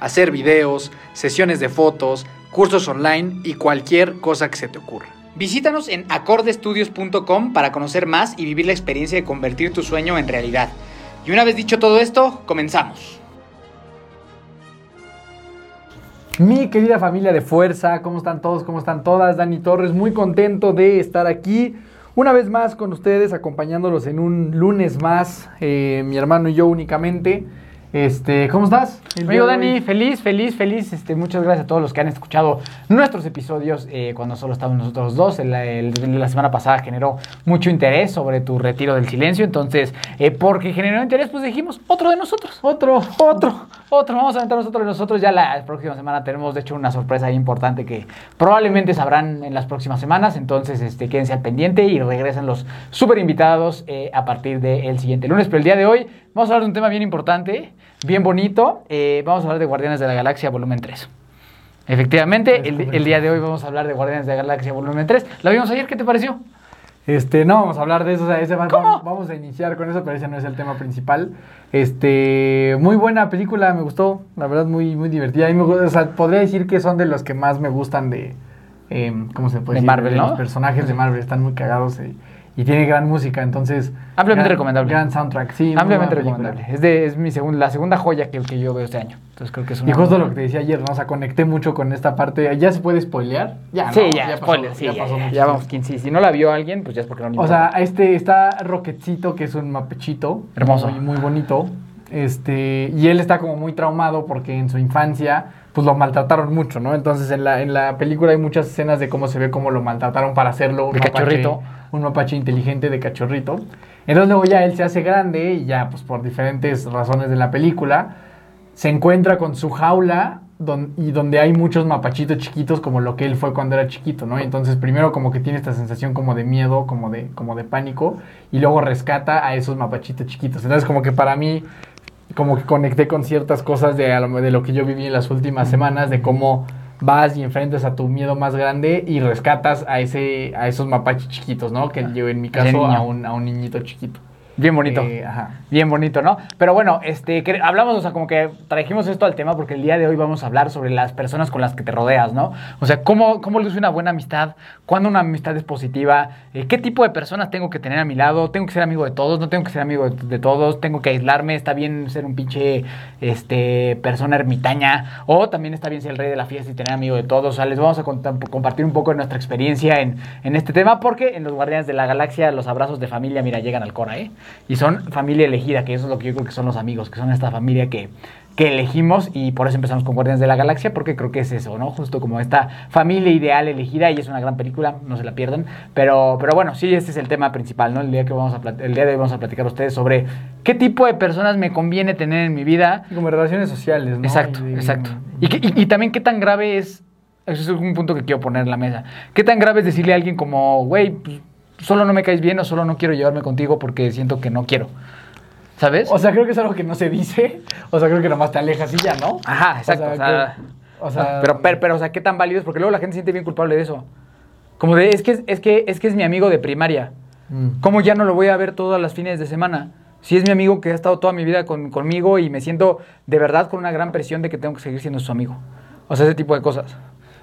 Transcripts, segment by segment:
hacer videos, sesiones de fotos, cursos online y cualquier cosa que se te ocurra. Visítanos en acordestudios.com para conocer más y vivir la experiencia de convertir tu sueño en realidad. Y una vez dicho todo esto, comenzamos. Mi querida familia de fuerza, ¿cómo están todos? ¿Cómo están todas? Dani Torres, muy contento de estar aquí una vez más con ustedes, acompañándolos en un lunes más, eh, mi hermano y yo únicamente. Este, ¿cómo estás? Amigo Dani, feliz, feliz, feliz. Este, muchas gracias a todos los que han escuchado nuestros episodios eh, cuando solo estábamos nosotros dos. El- el- la semana pasada generó mucho interés sobre tu retiro del silencio. Entonces, eh, porque generó interés, pues dijimos otro de nosotros. Otro, otro, otro. Vamos a aventarnos otro de nosotros. Ya la próxima semana tenemos, de hecho, una sorpresa importante que probablemente sabrán en las próximas semanas. Entonces, este, quédense al pendiente y regresen los súper invitados eh, a partir del siguiente lunes. Pero el día de hoy vamos a hablar de un tema bien importante, bien bonito. Eh, vamos a hablar de Guardianes de la Galaxia volumen 3. Efectivamente, el, el día de hoy vamos a hablar de Guardianes de la Galaxia volumen 3. ¿La vimos ayer? ¿Qué te pareció? Este, no vamos a hablar de eso, o sea, ese va- ¿Cómo? vamos, a iniciar con eso, pero ese no es el tema principal. Este, muy buena película, me gustó, la verdad muy muy divertida. Y me, gu- o sea, podría decir que son de los que más me gustan de, em, ¿cómo se puede De decir? Marvel, ¿no? Los personajes de Marvel están muy cagados eh, y tiene gran música, entonces. Ampliamente gran- recomendable. Gran soundtrack, sí. Ampliamente recomendable. Es, de, es mi segunda, la segunda joya que, que yo veo este año. Entonces creo que es una... Y justo lo que te decía ayer, ¿no? O sea, conecté mucho con esta parte. ¿Ya se puede spoilear? Ya, Sí, ¿no? ya, pasó, spoiler, sí, ya ya, pasó ya, ya vamos 15. Si no la vio alguien, pues ya es porque no O importa. sea, este está Roquetcito, que es un mapechito. Hermoso. Muy, muy bonito. Este, y él está como muy traumado porque en su infancia, pues lo maltrataron mucho, ¿no? Entonces en la, en la película hay muchas escenas de cómo se ve cómo lo maltrataron para hacerlo un De mapache, cachorrito. un mapache inteligente de cachorrito. Entonces luego ya él se hace grande y ya, pues por diferentes razones de la película, se encuentra con su jaula don- y donde hay muchos mapachitos chiquitos como lo que él fue cuando era chiquito, ¿no? Entonces primero como que tiene esta sensación como de miedo, como de, como de pánico, y luego rescata a esos mapachitos chiquitos. Entonces como que para mí, como que conecté con ciertas cosas de, de lo que yo viví en las últimas semanas, de cómo vas y enfrentas a tu miedo más grande y rescatas a ese a esos mapaches chiquitos, ¿no? Que yo en mi caso a un, a un niñito chiquito. Bien bonito. Eh, ajá. Bien bonito, ¿no? Pero bueno, este, que- hablamos, o sea, como que trajimos esto al tema porque el día de hoy vamos a hablar sobre las personas con las que te rodeas, ¿no? O sea, cómo, cómo luce una buena amistad, cuándo una amistad es positiva, eh, qué tipo de personas tengo que tener a mi lado, tengo que ser amigo de todos, no tengo que ser amigo de, de todos, tengo que aislarme, está bien ser un pinche, este, persona ermitaña, o también está bien ser el rey de la fiesta y tener amigo de todos. O sea, les vamos a contar- compartir un poco de nuestra experiencia en, en este tema porque en los Guardianes de la Galaxia los abrazos de familia, mira, llegan al Cora, ¿eh? Y son familia elegida, que eso es lo que yo creo que son los amigos, que son esta familia que, que elegimos y por eso empezamos con Guardianes de la Galaxia, porque creo que es eso, ¿no? Justo como esta familia ideal elegida y es una gran película, no se la pierdan. Pero, pero bueno, sí, este es el tema principal, ¿no? El día, que vamos a el día de hoy vamos a platicar a ustedes sobre qué tipo de personas me conviene tener en mi vida Como relaciones sociales, ¿no? Exacto, Y exacto. Y, que- y- y también qué tan grave es, eso es un punto que quiero poner en la mesa, qué tan grave es decirle a alguien como, güey, pues, solo no me caes bien o solo no quiero llevarme contigo porque siento que no quiero. ¿Sabes? O sea, creo que es algo que no se dice. O sea, creo que nomás te alejas y ya, ¿no? Ajá, exacto. O sea, que- o sea, pero, pero, pero, o sea, qué tan válido es porque luego la gente se siente bien culpable de eso. Como de, es que es, es que, es que es mi amigo de primaria. Mm. ¿Cómo ya no lo voy a ver todas las fines de semana? Si es mi amigo que ha estado toda mi vida con- conmigo y me siento de verdad con una gran presión de que tengo que seguir siendo su amigo. O sea, ese tipo de cosas.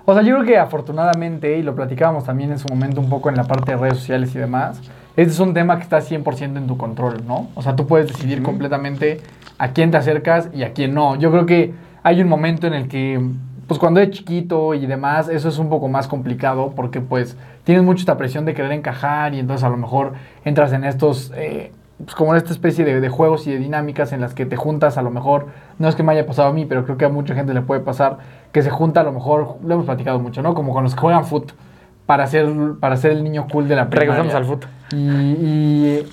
O sea, yo creo que afortunadamente, y lo platicábamos también en su momento un poco en la parte de redes sociales y demás, este es un tema que está 100% en tu control, ¿no? O sea, tú puedes decidir completamente a quién te acercas y a quién no. Yo creo que hay un momento en el que, pues cuando eres chiquito y demás, eso es un poco más complicado porque pues tienes mucha esta presión de querer encajar y entonces a lo mejor entras en estos... eh, pues como en esta especie de, de juegos y de dinámicas en las que te juntas a lo mejor, no es que me haya pasado a mí, pero creo que a mucha gente le puede pasar, que se junta a lo mejor, lo hemos platicado mucho, ¿no? Como con los que juegan foot para ser, para ser el niño cool de la primaria. Regresamos al fútbol. Y, y,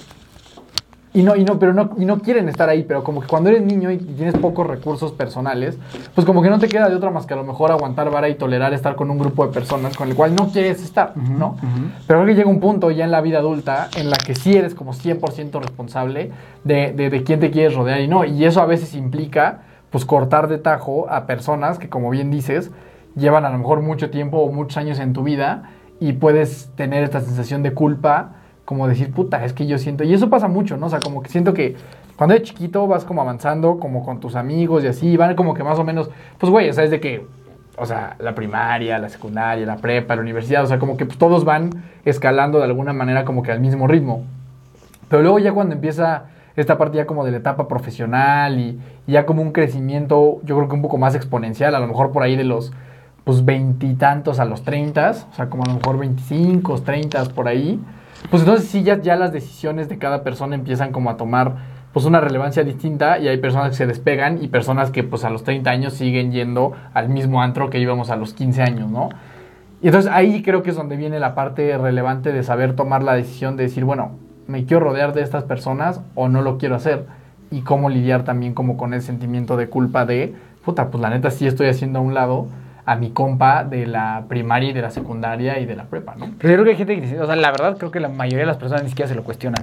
y no, y no, pero no, y no quieren estar ahí, pero como que cuando eres niño y tienes pocos recursos personales, pues como que no te queda de otra más que a lo mejor aguantar vara y tolerar estar con un grupo de personas con el cual no quieres estar, ¿no? Pero creo que llega un punto ya en la vida adulta en la que sí eres como 100% responsable de, de, de quién te quieres rodear y no. Y eso a veces implica, pues, cortar de tajo a personas que, como bien dices, llevan a lo mejor mucho tiempo o muchos años en tu vida y puedes tener esta sensación de culpa, como decir, puta, es que yo siento... Y eso pasa mucho, ¿no? O sea, como que siento que cuando eres chiquito vas como avanzando, como con tus amigos y así, van como que más o menos, pues, güey, o sea, de que o sea, la primaria, la secundaria, la prepa, la universidad, o sea, como que pues, todos van escalando de alguna manera como que al mismo ritmo. Pero luego ya cuando empieza esta parte ya como de la etapa profesional y, y ya como un crecimiento, yo creo que un poco más exponencial, a lo mejor por ahí de los pues veintitantos a los treintas, o sea, como a lo mejor veinticinco, treintas por ahí, pues entonces sí ya, ya las decisiones de cada persona empiezan como a tomar pues una relevancia distinta y hay personas que se despegan y personas que pues a los 30 años siguen yendo al mismo antro que íbamos a los 15 años, ¿no? Y entonces ahí creo que es donde viene la parte relevante de saber tomar la decisión de decir, bueno, me quiero rodear de estas personas o no lo quiero hacer y cómo lidiar también como con el sentimiento de culpa de, puta, pues la neta sí estoy haciendo a un lado a mi compa de la primaria y de la secundaria y de la prepa, ¿no? Pero yo creo que hay gente que, o sea, la verdad creo que la mayoría de las personas ni siquiera se lo cuestionan.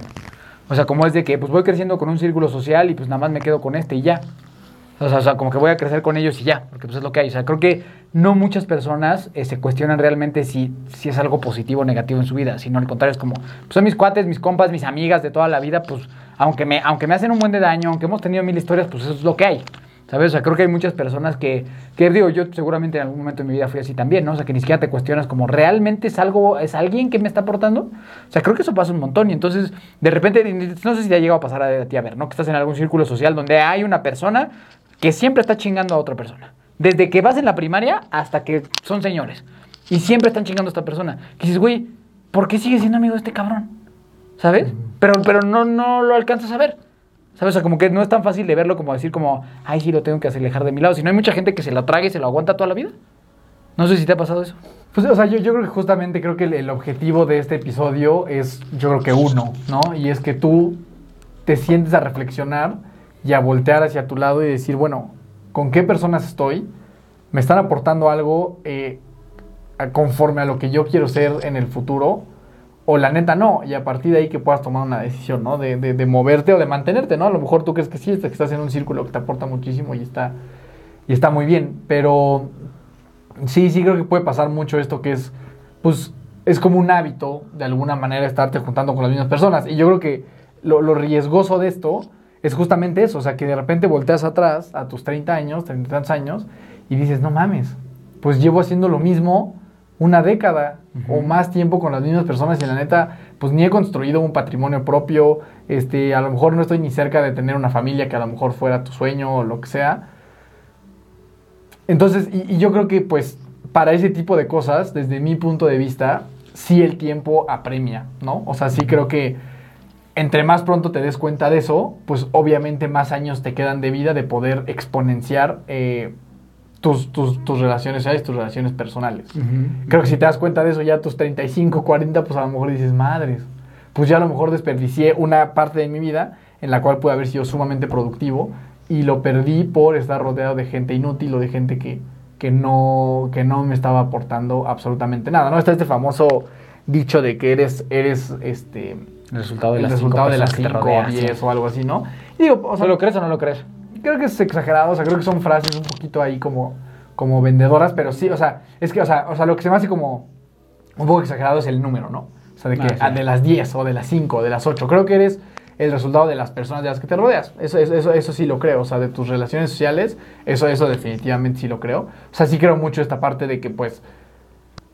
O sea, como es de que pues voy creciendo con un círculo social y pues nada más me quedo con este y ya. O sea, como que voy a crecer con ellos y ya, porque pues es lo que hay. O sea, creo que no muchas personas se cuestionan realmente si, si es algo positivo o negativo en su vida, sino al contrario es como, pues son mis cuates, mis compas, mis amigas de toda la vida, pues aunque me, aunque me hacen un buen de daño, aunque hemos tenido mil historias, pues eso es lo que hay. ¿Sabes? O sea, creo que hay muchas personas que, que digo, yo seguramente en algún momento de mi vida fui así también, ¿no? O sea, que ni siquiera te cuestionas como, ¿realmente es algo, es alguien que me está aportando? O sea, creo que eso pasa un montón y entonces, de repente, no sé si te ha llegado a pasar a ti a ver, ¿no? Que estás en algún círculo social donde hay una persona que siempre está chingando a otra persona. Desde que vas en la primaria hasta que son señores. Y siempre están chingando a esta persona. Que dices, güey, ¿por qué sigues siendo amigo de este cabrón? ¿Sabes? Pero, pero no, no lo alcanzas a ver. ¿Sabes? O sea, como que no es tan fácil de verlo como decir como, ay, sí, lo tengo que alejar de mi lado. Si no hay mucha gente que se lo trague y se lo aguanta toda la vida. No sé si te ha pasado eso. Pues, o sea, yo, yo creo que justamente creo que el, el objetivo de este episodio es, yo creo que uno, ¿no? Y es que tú te sientes a reflexionar y a voltear hacia tu lado y decir, bueno, ¿con qué personas estoy? ¿Me están aportando algo eh, conforme a lo que yo quiero ser en el futuro? O la neta no, y a partir de ahí que puedas tomar una decisión, ¿no? De, de- de moverte o de mantenerte, ¿no? A lo mejor tú crees que sí, que estás en un círculo que te aporta muchísimo y está, y está muy bien, pero sí, sí creo que puede pasar mucho esto que es, pues, es como un hábito de alguna manera estarte juntando con las mismas personas. Y yo creo que lo, lo riesgoso de esto es justamente eso, o sea, que de repente volteas atrás a tus 30 años, 30 y tantos años, y dices, no mames, pues llevo haciendo lo mismo una década o más tiempo con las mismas personas y la neta, pues ni he construido un patrimonio propio, este, a lo mejor no estoy ni cerca de tener una familia que a lo mejor fuera tu sueño o lo que sea. Entonces, y, y yo creo que pues para ese tipo de cosas, desde mi punto de vista, sí el tiempo apremia, ¿no? O sea, sí creo que entre más pronto te des cuenta de eso, pues obviamente más años te quedan de vida de poder exponenciar eh, tus, tus, tus relaciones sociales, tus relaciones personales. Creo que si te das cuenta de eso ya a tus 35, 40, pues a lo mejor dices, madres, pues ya a lo mejor desperdicié una parte de mi vida en la cual pude haber sido sumamente productivo y lo perdí por estar rodeado de gente inútil o de gente que, que, no, que no me estaba aportando absolutamente nada. ¿no? Está este famoso dicho de que eres, eres este, El resultado de el las resultado cinco de las personas que te 5 o rodean, 10 sí. o algo así, ¿no? Y digo, o sea, ¿lo crees o no lo crees? creo que es exagerado, o sea, creo que son frases un poquito ahí como, como vendedoras, pero sí, o sea, es que, o sea, o sea, lo que se me hace como un poco exagerado es el número, ¿no? O sea, de que Ah, sí. ah, de las 10 o de las 5 o de las 8, creo que eres el resultado de las personas de las que te rodeas. Eso, eso, eso, eso sí lo creo, o sea, de tus relaciones sociales, eso, eso definitivamente sí lo creo. O sea, sí creo mucho esta parte de que, pues,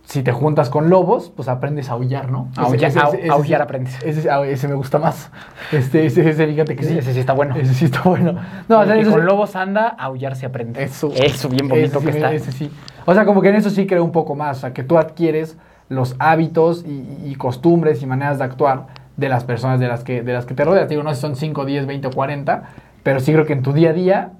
si te juntas con lobos, pues aprendes a aullar, ¿no? Aullar- ese- aullar ese- aprendes. Ese, ah, ese me gusta más. Este, ese, ese, fíjate que sí. Ese sí está bueno. Ese sí está bueno. No, o sea, que eso con lobos anda, aullar se aprende. eso. Eso, bien bonito que sí, está. ese sí. O sea, como que en eso sí creo un poco más. O sea, que tú adquieres los hábitos y, y costumbres y maneras de actuar de las personas de las que, de las que te rodeas. Digo, no sé si son 5, 10, 20 o 40, pero sí creo que en tu día a día,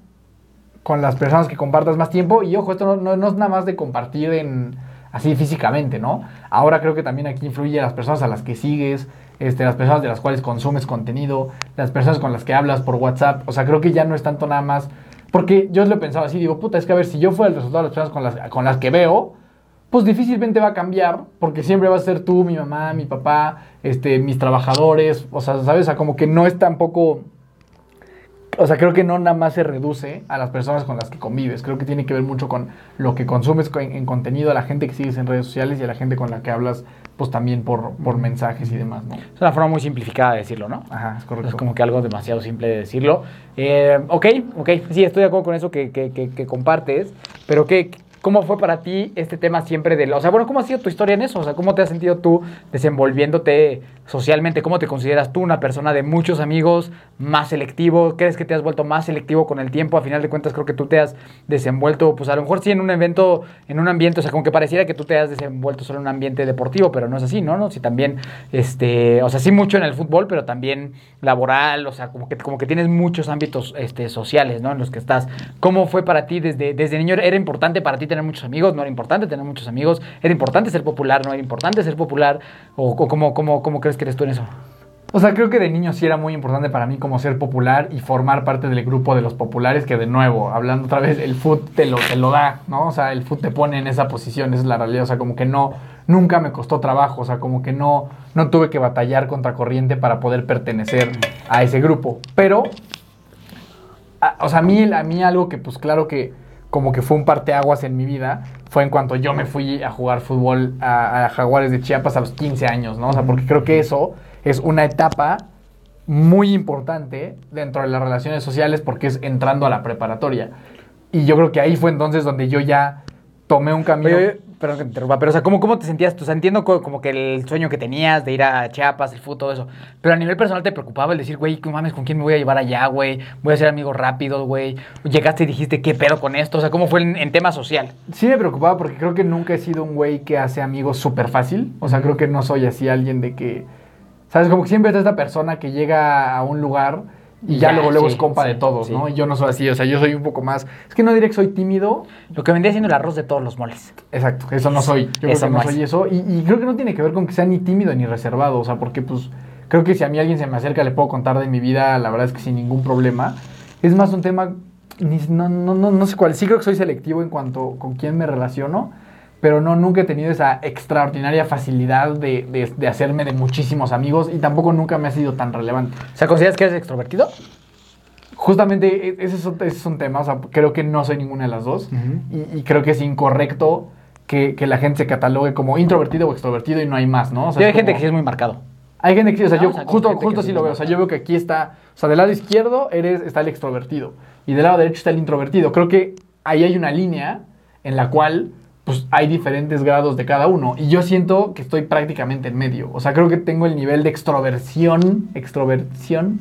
con las personas que compartas más tiempo, y ojo, esto no, no- no es nada más de compartir en así físicamente, ¿no? Ahora creo que también aquí influye las personas a las que sigues, este, las personas de las cuales consumes contenido, las personas con las que hablas por WhatsApp. O sea, creo que ya no es tanto nada más. Porque yo lo he pensado así, digo, puta, es que a ver, si yo fuera el resultado de las personas con las, con las que veo, pues difícilmente va a cambiar, porque siempre va a ser tú, mi mamá, mi papá, este, mis trabajadores, o sea, ¿sabes? O sea, como que no es tampoco... O sea, creo que no nada más se reduce a las personas con las que convives. Creo que tiene que ver mucho con lo que consumes co- en, en contenido, a la gente que sigues en redes sociales y a la gente con la que hablas, pues también por, por mensajes y demás, ¿no? Es una forma muy simplificada de decirlo, ¿no? Ajá, es correcto. Es como que algo demasiado simple de decirlo. Eh, ok, ok, sí, estoy de acuerdo con eso que, que- que- que compartes, pero ¿qué, ¿cómo fue para ti este tema siempre de... la- O sea, bueno, ¿cómo ha sido tu historia en eso? O sea, ¿cómo te has sentido tú desenvolviéndote socialmente? ¿Cómo te consideras tú una persona de muchos amigos, más selectivo? ¿Crees que te has vuelto más selectivo con el tiempo? A final de cuentas, creo que tú te has desenvuelto, pues a lo mejor sí en un evento, en un ambiente, o sea, como que pareciera que tú te has desenvuelto solo en un ambiente deportivo, pero no es así, ¿no? ¿No? Si también, este, o sea, sí mucho en el fútbol, pero también laboral, o sea, como que, como que tienes muchos ámbitos este, sociales, ¿no? En los que estás. ¿Cómo fue para ti desde, desde niño? ¿Era importante para ti tener muchos amigos? ¿No era importante tener muchos amigos? ¿Era importante ser popular? ¿No era importante ser popular? ¿O, cómo, cómo, cómo crees que eres tú en eso? O sea, creo que de niño sí era muy importante para mí como ser popular y formar parte del grupo de los populares que de nuevo, hablando otra vez, el foot te lo, te lo da, ¿no? O sea, el foot te pone en esa posición, esa es la realidad. O sea, como que no, nunca me costó trabajo, o sea, como que no, no tuve que batallar contra corriente para poder pertenecer a ese grupo. Pero, o sea, a mí, a mí algo que pues claro que como que fue un parteaguas en mi vida fue en cuanto yo me fui a jugar fútbol a, Jaguares de Chiapas a los 15 años, ¿no? O sea, porque creo que eso es una etapa muy importante dentro de las relaciones sociales porque es entrando a la preparatoria. Y yo creo que ahí fue entonces donde yo ya tomé un camino. Perdón que te interrumpa, pero o sea, ¿cómo, cómo te sentías? O sea, entiendo co- como que el sueño que tenías de ir a Chiapas, el fútbol, todo eso. Pero a nivel personal te preocupaba el decir, güey, ¿qué mames? ¿Con quién me voy a llevar allá, güey? Voy a ser amigos rápidos, güey. Llegaste y dijiste, ¿qué pedo con esto? O sea, ¿cómo fue en, en tema social? Sí me preocupaba porque creo que nunca he sido un güey que hace amigos súper fácil. O sea, creo que no soy así alguien de que... ¿Sabes? Como que siempre está esta persona que llega a un lugar y ya, Ya, luego, luego sí, es compa sí, de todos, sí. ¿no? Y yo no soy así, o sea, yo soy un poco más... Es que no diré que soy tímido, Lo que vendría siendo el arroz de todos los moles. Exacto, eso no soy. Yo creo Eso que no no soy es. eso. Y, y creo que no tiene que ver con que sea ni tímido ni reservado. O sea, porque pues creo que si a mí alguien se me acerca le puedo contar de mi vida, la verdad es que sin ningún problema. Es más un tema, ni- no, no, no, no sé cuál. Sí creo que soy selectivo en cuanto con quién me relaciono. Pero no, nunca he tenido esa extraordinaria facilidad de, de- de hacerme de muchísimos amigos y tampoco nunca me ha sido tan relevante. O sea, ¿consideras que eres extrovertido? Justamente e- ese es, un- ese es un tema, o sea, creo que no soy ninguna de las dos y, y creo que es incorrecto que, que la gente se catalogue como introvertido o extrovertido y no hay más, ¿no? O sea, hay es gente como- que sí es muy marcado. Hay gente que sí, o sea, No, yo o sea, como justo, justo sí lo veo. O sea, yo veo que aquí está, o sea, del lado izquierdo eres, está el extrovertido y del lado derecho está el introvertido. Creo que ahí hay una línea en la cual pues hay diferentes grados de cada uno y yo siento que estoy prácticamente en medio. O sea, creo que tengo el nivel de extroversión, extroversión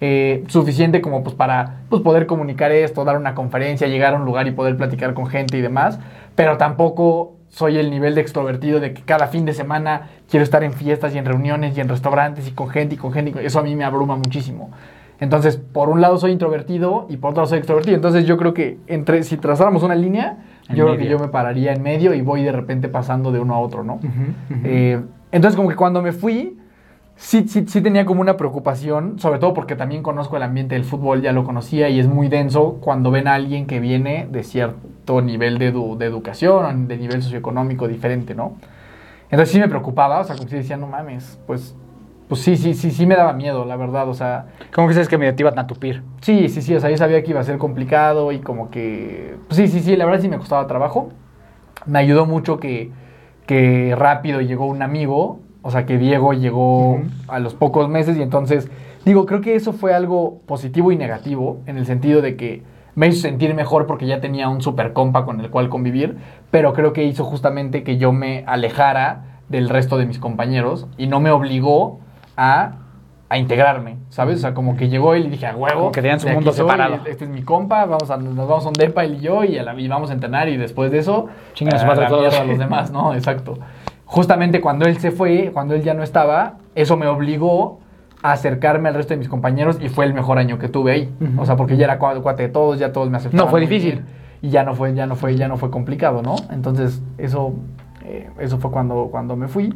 eh, suficiente como pues para pues, poder comunicar esto, dar una conferencia, llegar a un lugar y poder platicar con gente y demás, pero tampoco soy el nivel de extrovertido de que cada fin de semana quiero estar en fiestas y en reuniones y en restaurantes y con gente y con gente. y Eso a mí me abruma muchísimo. Entonces, por un lado soy introvertido y por otro lado soy extrovertido. Entonces, yo creo que entre si trazáramos una línea, En yo creo que yo me pararía en medio y voy de repente pasando de uno a otro, ¿no? Eh, entonces, como que cuando me fui, sí, sí, sí tenía como una preocupación, sobre todo porque también conozco el ambiente del fútbol, ya lo conocía y es muy denso cuando ven a alguien que viene de cierto nivel de, edu- de educación, de nivel socioeconómico diferente, ¿no? Entonces sí me preocupaba, o sea, como si decía, no mames, pues, pues sí, sí, sí, sí me daba miedo, la verdad, o sea, ¿Cómo que sabes que medio te iban a tupir? Sí, sí, sí, o sea, yo sabía que iba a ser complicado y como que... pues sí, sí, sí, la verdad sí me costaba trabajo. Me ayudó mucho que, que rápido llegó un amigo, o sea, que Diego llegó a los pocos meses y entonces, digo, creo que eso fue algo positivo y negativo en el sentido de que me hizo sentir mejor porque ya tenía un super compa con el cual convivir, pero creo que hizo justamente que yo me alejara del resto de mis compañeros y no me obligó a, a integrarme, ¿sabes? O sea, como que llegó él y dije, a huevo. Como que tenían su mundo separado. Este es mi compa, vamos a, nos vamos a un depa él y yo y, a la- y vamos a entrenar y después de eso, Chinguen a su a madre la todos. a los demás, ¿no? Exacto. Justamente cuando él se fue, cuando él ya no estaba, eso me obligó a acercarme al resto de mis compañeros y fue el mejor año que tuve ahí. Ujú. O sea, porque ya era cua- cuate de todos, ya todos me aceptaban. No fue difícil. bien, Y ya no fue, ya no fue, ya no fue complicado, ¿no? Entonces, eso, eh, eso fue cuando, cuando me fui.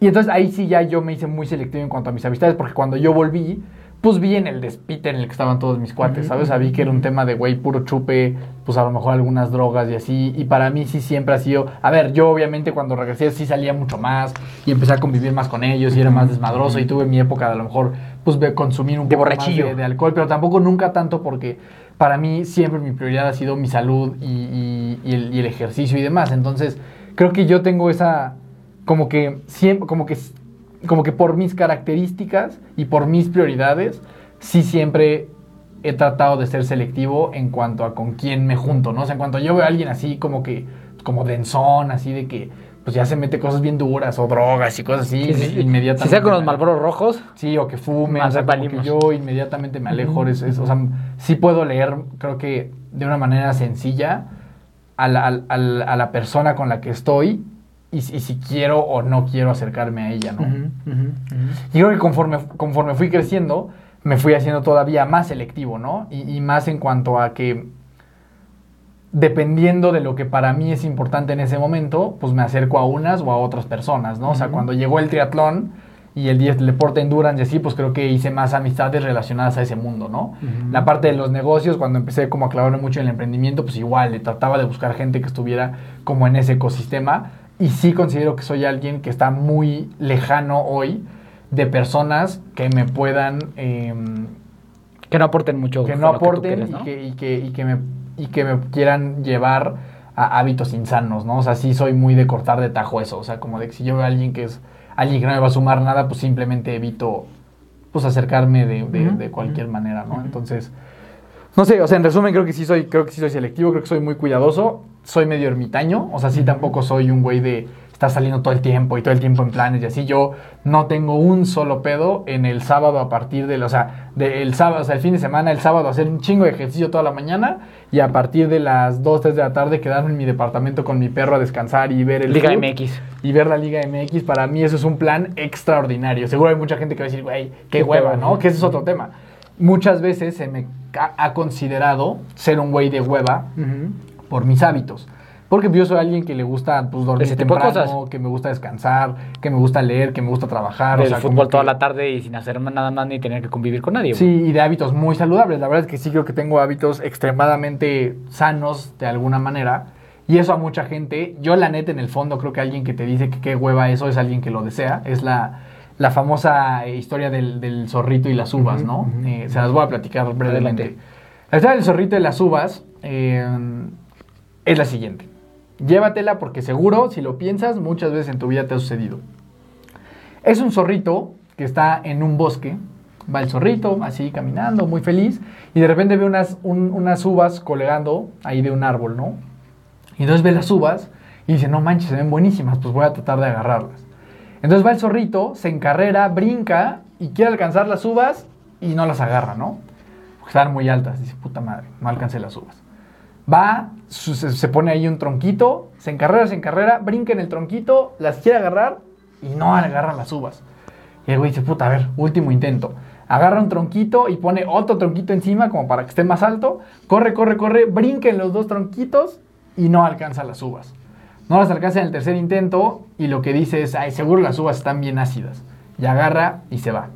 Y entonces ahí sí ya yo me hice muy selectivo en cuanto a mis amistades, porque cuando yo volví, pues vi en el despite en el que estaban todos mis cuates, ¿sabes? O sea, vi que era un tema de, güey, puro chupe, pues a lo mejor algunas drogas y así. Y para mí sí siempre ha sido... A ver, yo obviamente cuando regresé sí salía mucho más y empecé a convivir más con ellos y era más desmadroso y tuve mi época de a lo mejor, pues de consumir un De poco más borrachillo. de, de alcohol, pero tampoco nunca tanto porque para mí siempre mi prioridad ha sido mi salud y, y- y el, y el ejercicio y demás. Entonces, creo que yo tengo esa, como que siempre, como que, como que por mis características y por mis prioridades, sí siempre he tratado de ser selectivo en cuanto a con quién me junto, ¿no? O sea, en cuanto yo veo a alguien así como que, como denzón, así de que, pues ya se mete cosas bien duras o drogas y cosas así, me- inmediatamente. Si sea con los malboros rojos, Sí, o que fume, o sea, como que yo inmediatamente me alejo. es- es- o sea, sí puedo leer, creo que de una manera sencilla, a la, al- a la persona con la que estoy y, si- y si quiero o no quiero acercarme a ella, ¿no? Y creo que conforme, conforme fui creciendo, me fui haciendo todavía más selectivo, ¿no? Y, y más en cuanto a que, dependiendo de lo que para mí es importante en ese momento, pues me acerco a unas o a otras personas, ¿no? O sea, cuando llegó el triatlón y el 10 del deporte endurance y así, pues creo que hice más amistades relacionadas a ese mundo, ¿no? La parte de los negocios, cuando empecé como a clavarme mucho en el emprendimiento, pues igual, le trataba de buscar gente que estuviera como en ese ecosistema. Y sí considero que soy alguien que está muy lejano hoy de personas que me puedan, em, que no aporten mucho. que no aporten quieres, ¿no? y, que, y, que, y, que me, y que me quieran llevar a hábitos insanos, ¿no? O sea, sí soy muy de cortar de tajo eso. O sea, como de que si yo veo a alguien que es alguien que no me va a sumar nada, pues simplemente evito pues acercarme de, de- de cualquier manera, ¿no? Entonces, no sé, o sea, en resumen creo que sí soy, creo que sí soy selectivo, creo que soy muy cuidadoso, soy medio ermitaño, o sea, sí tampoco soy un güey de estar saliendo todo el tiempo y todo el tiempo en planes y así. Yo no tengo un solo pedo en el sábado a partir del, o sea, del sábado, o sea, el fin de semana, el sábado hacer un chingo de ejercicio toda la mañana y a partir de las 2, 3 de la tarde quedarme en mi departamento con mi perro a descansar y ver el Liga MX. y ver la Liga MX, para mí eso es un plan extraordinario. Seguro hay mucha gente que va a decir, güey, qué, Qué hueva. ¿no? Que ese es otro tema. Muchas veces se me ha, considerado ser un güey de hueva por mis hábitos. Porque yo soy alguien que le gusta pues, dormir Ese tipo de temprano, cosas. que me gusta descansar, que me gusta leer, que me gusta trabajar. Ver o sea, el fútbol toda que- la tarde y sin hacer nada más ni tener que convivir con nadie. Sí, y de hábitos muy saludables. La verdad es que sí creo que tengo hábitos extremadamente sanos de alguna manera. Y eso a mucha gente, yo la neta en el fondo creo que alguien que te dice que qué hueva eso es alguien que lo desea. Es la, la famosa historia del, del zorrito y las uvas, ¿no? Eh, se las voy a platicar brevemente. Adelante. La historia del zorrito y las uvas eh, es la siguiente. Llévatela porque seguro, si lo piensas, muchas veces en tu vida te ha sucedido. Es un zorrito que está en un bosque. Va el zorrito, así caminando, muy feliz. Y de repente ve unas, un- unas uvas colgando ahí de un árbol, ¿no? Y entonces ve las uvas y dice, no manches, se ven buenísimas, pues voy a tratar de agarrarlas. Entonces va el zorrito, se encarrera, brinca y quiere alcanzar las uvas y no las agarra, ¿no? Porque están muy altas. Dice, puta madre, no alcancé las uvas. Va, se pone ahí un tronquito, se encarrera, se encarrera, brinca en el tronquito, las quiere agarrar y no agarra las uvas. Y el güey dice, puta, a ver, último intento. Agarra un tronquito y pone otro tronquito encima como para que esté más alto. Corre, corre, corre, brinca en los dos tronquitos y no alcanza las uvas. No las alcanza en el tercer intento y lo que dice es, ay, seguro las uvas están bien ácidas. Y agarra y se va.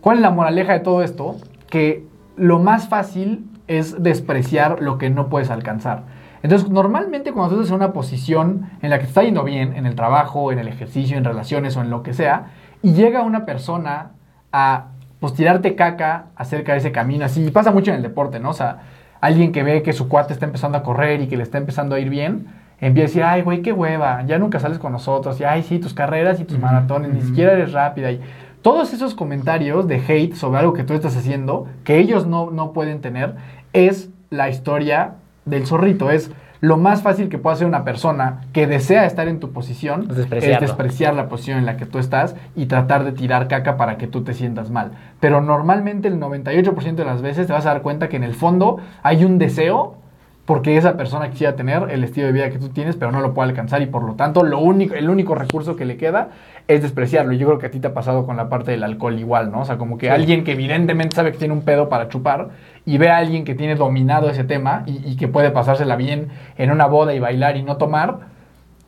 ¿Cuál es la moraleja de todo esto? Que lo más fácil es despreciar lo que no puedes alcanzar. Entonces, normalmente cuando tú estás en una posición en la que te está yendo bien, en el trabajo, en el ejercicio, en relaciones o en lo que sea, y llega una persona a pues tirarte caca acerca de ese camino, así pasa mucho en el deporte, ¿no? O sea, alguien que ve que su cuate está empezando a correr y que le está empezando a ir bien, empieza a decir, ay, güey, qué hueva, ya nunca sales con nosotros, y ay, sí, tus carreras y tus maratones, ni siquiera eres rápida. Y todos esos comentarios de hate sobre algo que tú estás haciendo, que ellos no, no pueden tener, es la historia del zorrito, es lo más fácil que puede hacer una persona que desea estar en tu posición Es despreciar la posición en la que tú estás y tratar de tirar caca para que tú te sientas mal. Pero normalmente el 98% de las veces te vas a dar cuenta que en el fondo hay un deseo porque esa persona quisiera tener el estilo de vida que tú tienes, pero no lo puede alcanzar y por lo tanto lo único, el único recurso que le queda es despreciarlo. Y Yo creo que a ti te ha pasado con la parte del alcohol igual, ¿no? O sea, como que alguien que evidentemente sabe que tiene un pedo para chupar y ve a alguien que tiene dominado ese tema y, y que puede pasársela bien en una boda y bailar y no tomar,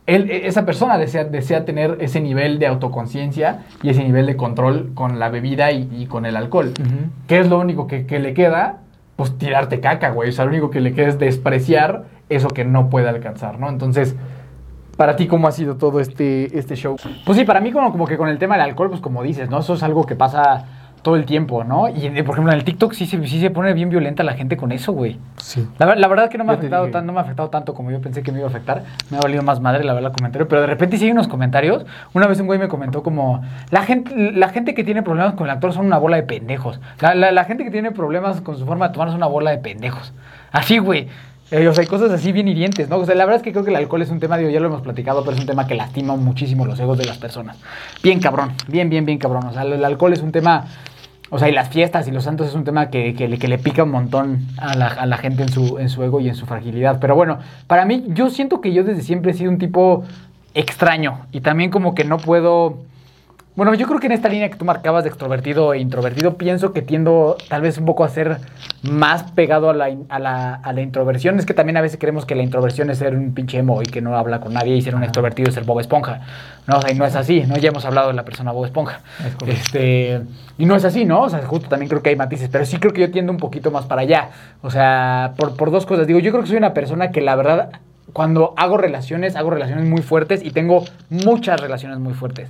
él, e- esa persona desea, desea tener ese nivel de autoconciencia y ese nivel de control con la bebida y, y con el alcohol. ¿Qué es lo único que, que le queda? Pues tirarte caca, güey. O sea, lo único que le queda es despreciar eso que no puede alcanzar, ¿no? Entonces, para ti, ¿cómo ha sido todo este, este show? Pues sí, para mí como, como que con el tema del alcohol, pues como dices, ¿no? Eso es algo que pasa todo el tiempo, ¿no? Y eh, por ejemplo en el TikTok sí se, sí se pone bien violenta la gente con eso, güey. Sí. La, la verdad que no me, ha afectado tan, no me ha afectado tanto como yo pensé que me iba a afectar. Me ha valido más madre la verdad el comentario. Pero de repente siguen unos comentarios. Una vez un güey me comentó como... La gente, la gente que tiene problemas con el actor son una bola de pendejos. La, la- la gente que tiene problemas con su forma de tomar es una bola de pendejos. Así, güey. Eh, o sea, hay cosas así bien hirientes, ¿no? O sea, la verdad es que creo que el alcohol es un tema, digo, ya lo hemos platicado, pero es un tema que lastima muchísimo los egos de las personas. Bien cabrón, bien, bien, bien cabrón. O sea, el alcohol es un tema... O sea, y las fiestas y los santos es un tema que, que le, que le pica un montón a la, a la gente en su, en su ego y en su fragilidad. Pero bueno, para mí, yo siento que yo desde siempre he sido un tipo extraño. Y también como que no puedo... Bueno, yo creo que en esta línea que tú marcabas de extrovertido e introvertido, pienso que tiendo tal vez un poco a ser más pegado a la, a la, a la introversión. Es que también a veces creemos que la introversión es ser un pinche emo y que no habla con nadie y ser un extrovertido es ser Bob Esponja. No, o sea, y no es así, ¿no? Ya hemos hablado de la persona Bob Esponja. Es. Este, y no es así, ¿no? O sea, justo también creo que hay matices, pero sí creo que yo tiendo un poquito más para allá. O sea, por, por dos cosas. Digo, yo creo que soy una persona que la verdad, cuando hago relaciones, hago relaciones muy fuertes y tengo muchas relaciones muy fuertes.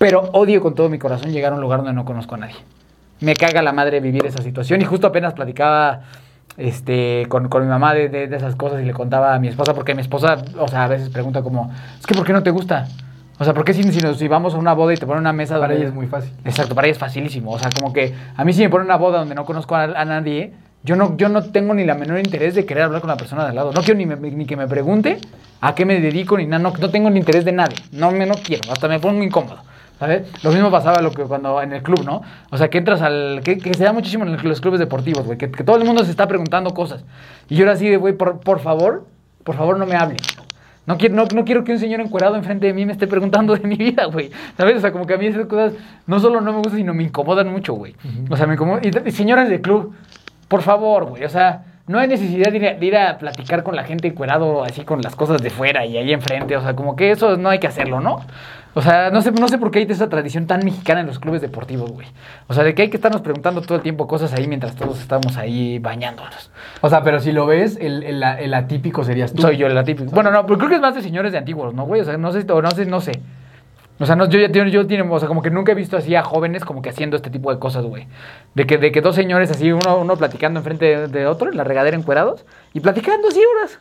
Pero odio con todo mi corazón llegar a un lugar donde no conozco a nadie. Me caga la madre vivir esa situación y justo apenas platicaba este, con, con mi mamá de, de- de esas cosas y le contaba a mi esposa, porque mi esposa, o sea, a veces pregunta como, es que ¿por qué no te gusta? O sea, ¿por qué si, si, nos, si vamos a una boda y te ponen una mesa Para donde- ella es muy fácil. Exacto, para ella es facilísimo. O sea, como que a mí si me ponen una boda donde no conozco a, a nadie, yo no, yo no tengo ni la menor interés de querer hablar con la persona de al lado. No quiero ni, me- ni que me pregunte a qué me dedico ni nada. No, no tengo ni interés de nadie. No, me, no quiero. Hasta me pongo incómodo. ¿Sabes? Lo mismo pasaba lo que cuando en el club, ¿no? O sea, que entras al... Que, que se da muchísimo en el- los clubes deportivos, güey. Que, que todo el mundo se está preguntando cosas. Y yo era así de, güey, por, por favor, por favor no me hablen. No quiero, no, no quiero que un señor encuerado enfrente de mí me esté preguntando de mi vida, güey. ¿Sabes? O sea, como que a mí esas cosas no solo no me gustan, sino me incomodan mucho, güey. O sea, me incomodan. Y, y señoras de club, por favor, güey. O sea, no hay necesidad de ir, a, de ir a platicar con la gente encuerado así con las cosas de fuera y ahí enfrente. O sea, como que eso no hay que hacerlo, ¿no? O sea, no sé, no sé por qué hay esa tradición tan mexicana en los clubes deportivos, güey. O sea, de que hay que estarnos preguntando todo el tiempo cosas ahí mientras todos estamos ahí bañándonos. O sea, pero si lo ves, el, el- el atípico serías tú. Soy yo el atípico. Bueno, no, pero creo que es más de señores de antiguos, ¿no, güey? O sea, no sé, no sé, no sé. O sea, no, yo ya yo tiene, o sea, como que nunca he visto así a jóvenes como que haciendo este tipo de cosas, güey. De que, de que dos señores así, uno, uno platicando enfrente de, de otro en la regadera encuerados y platicando así horas.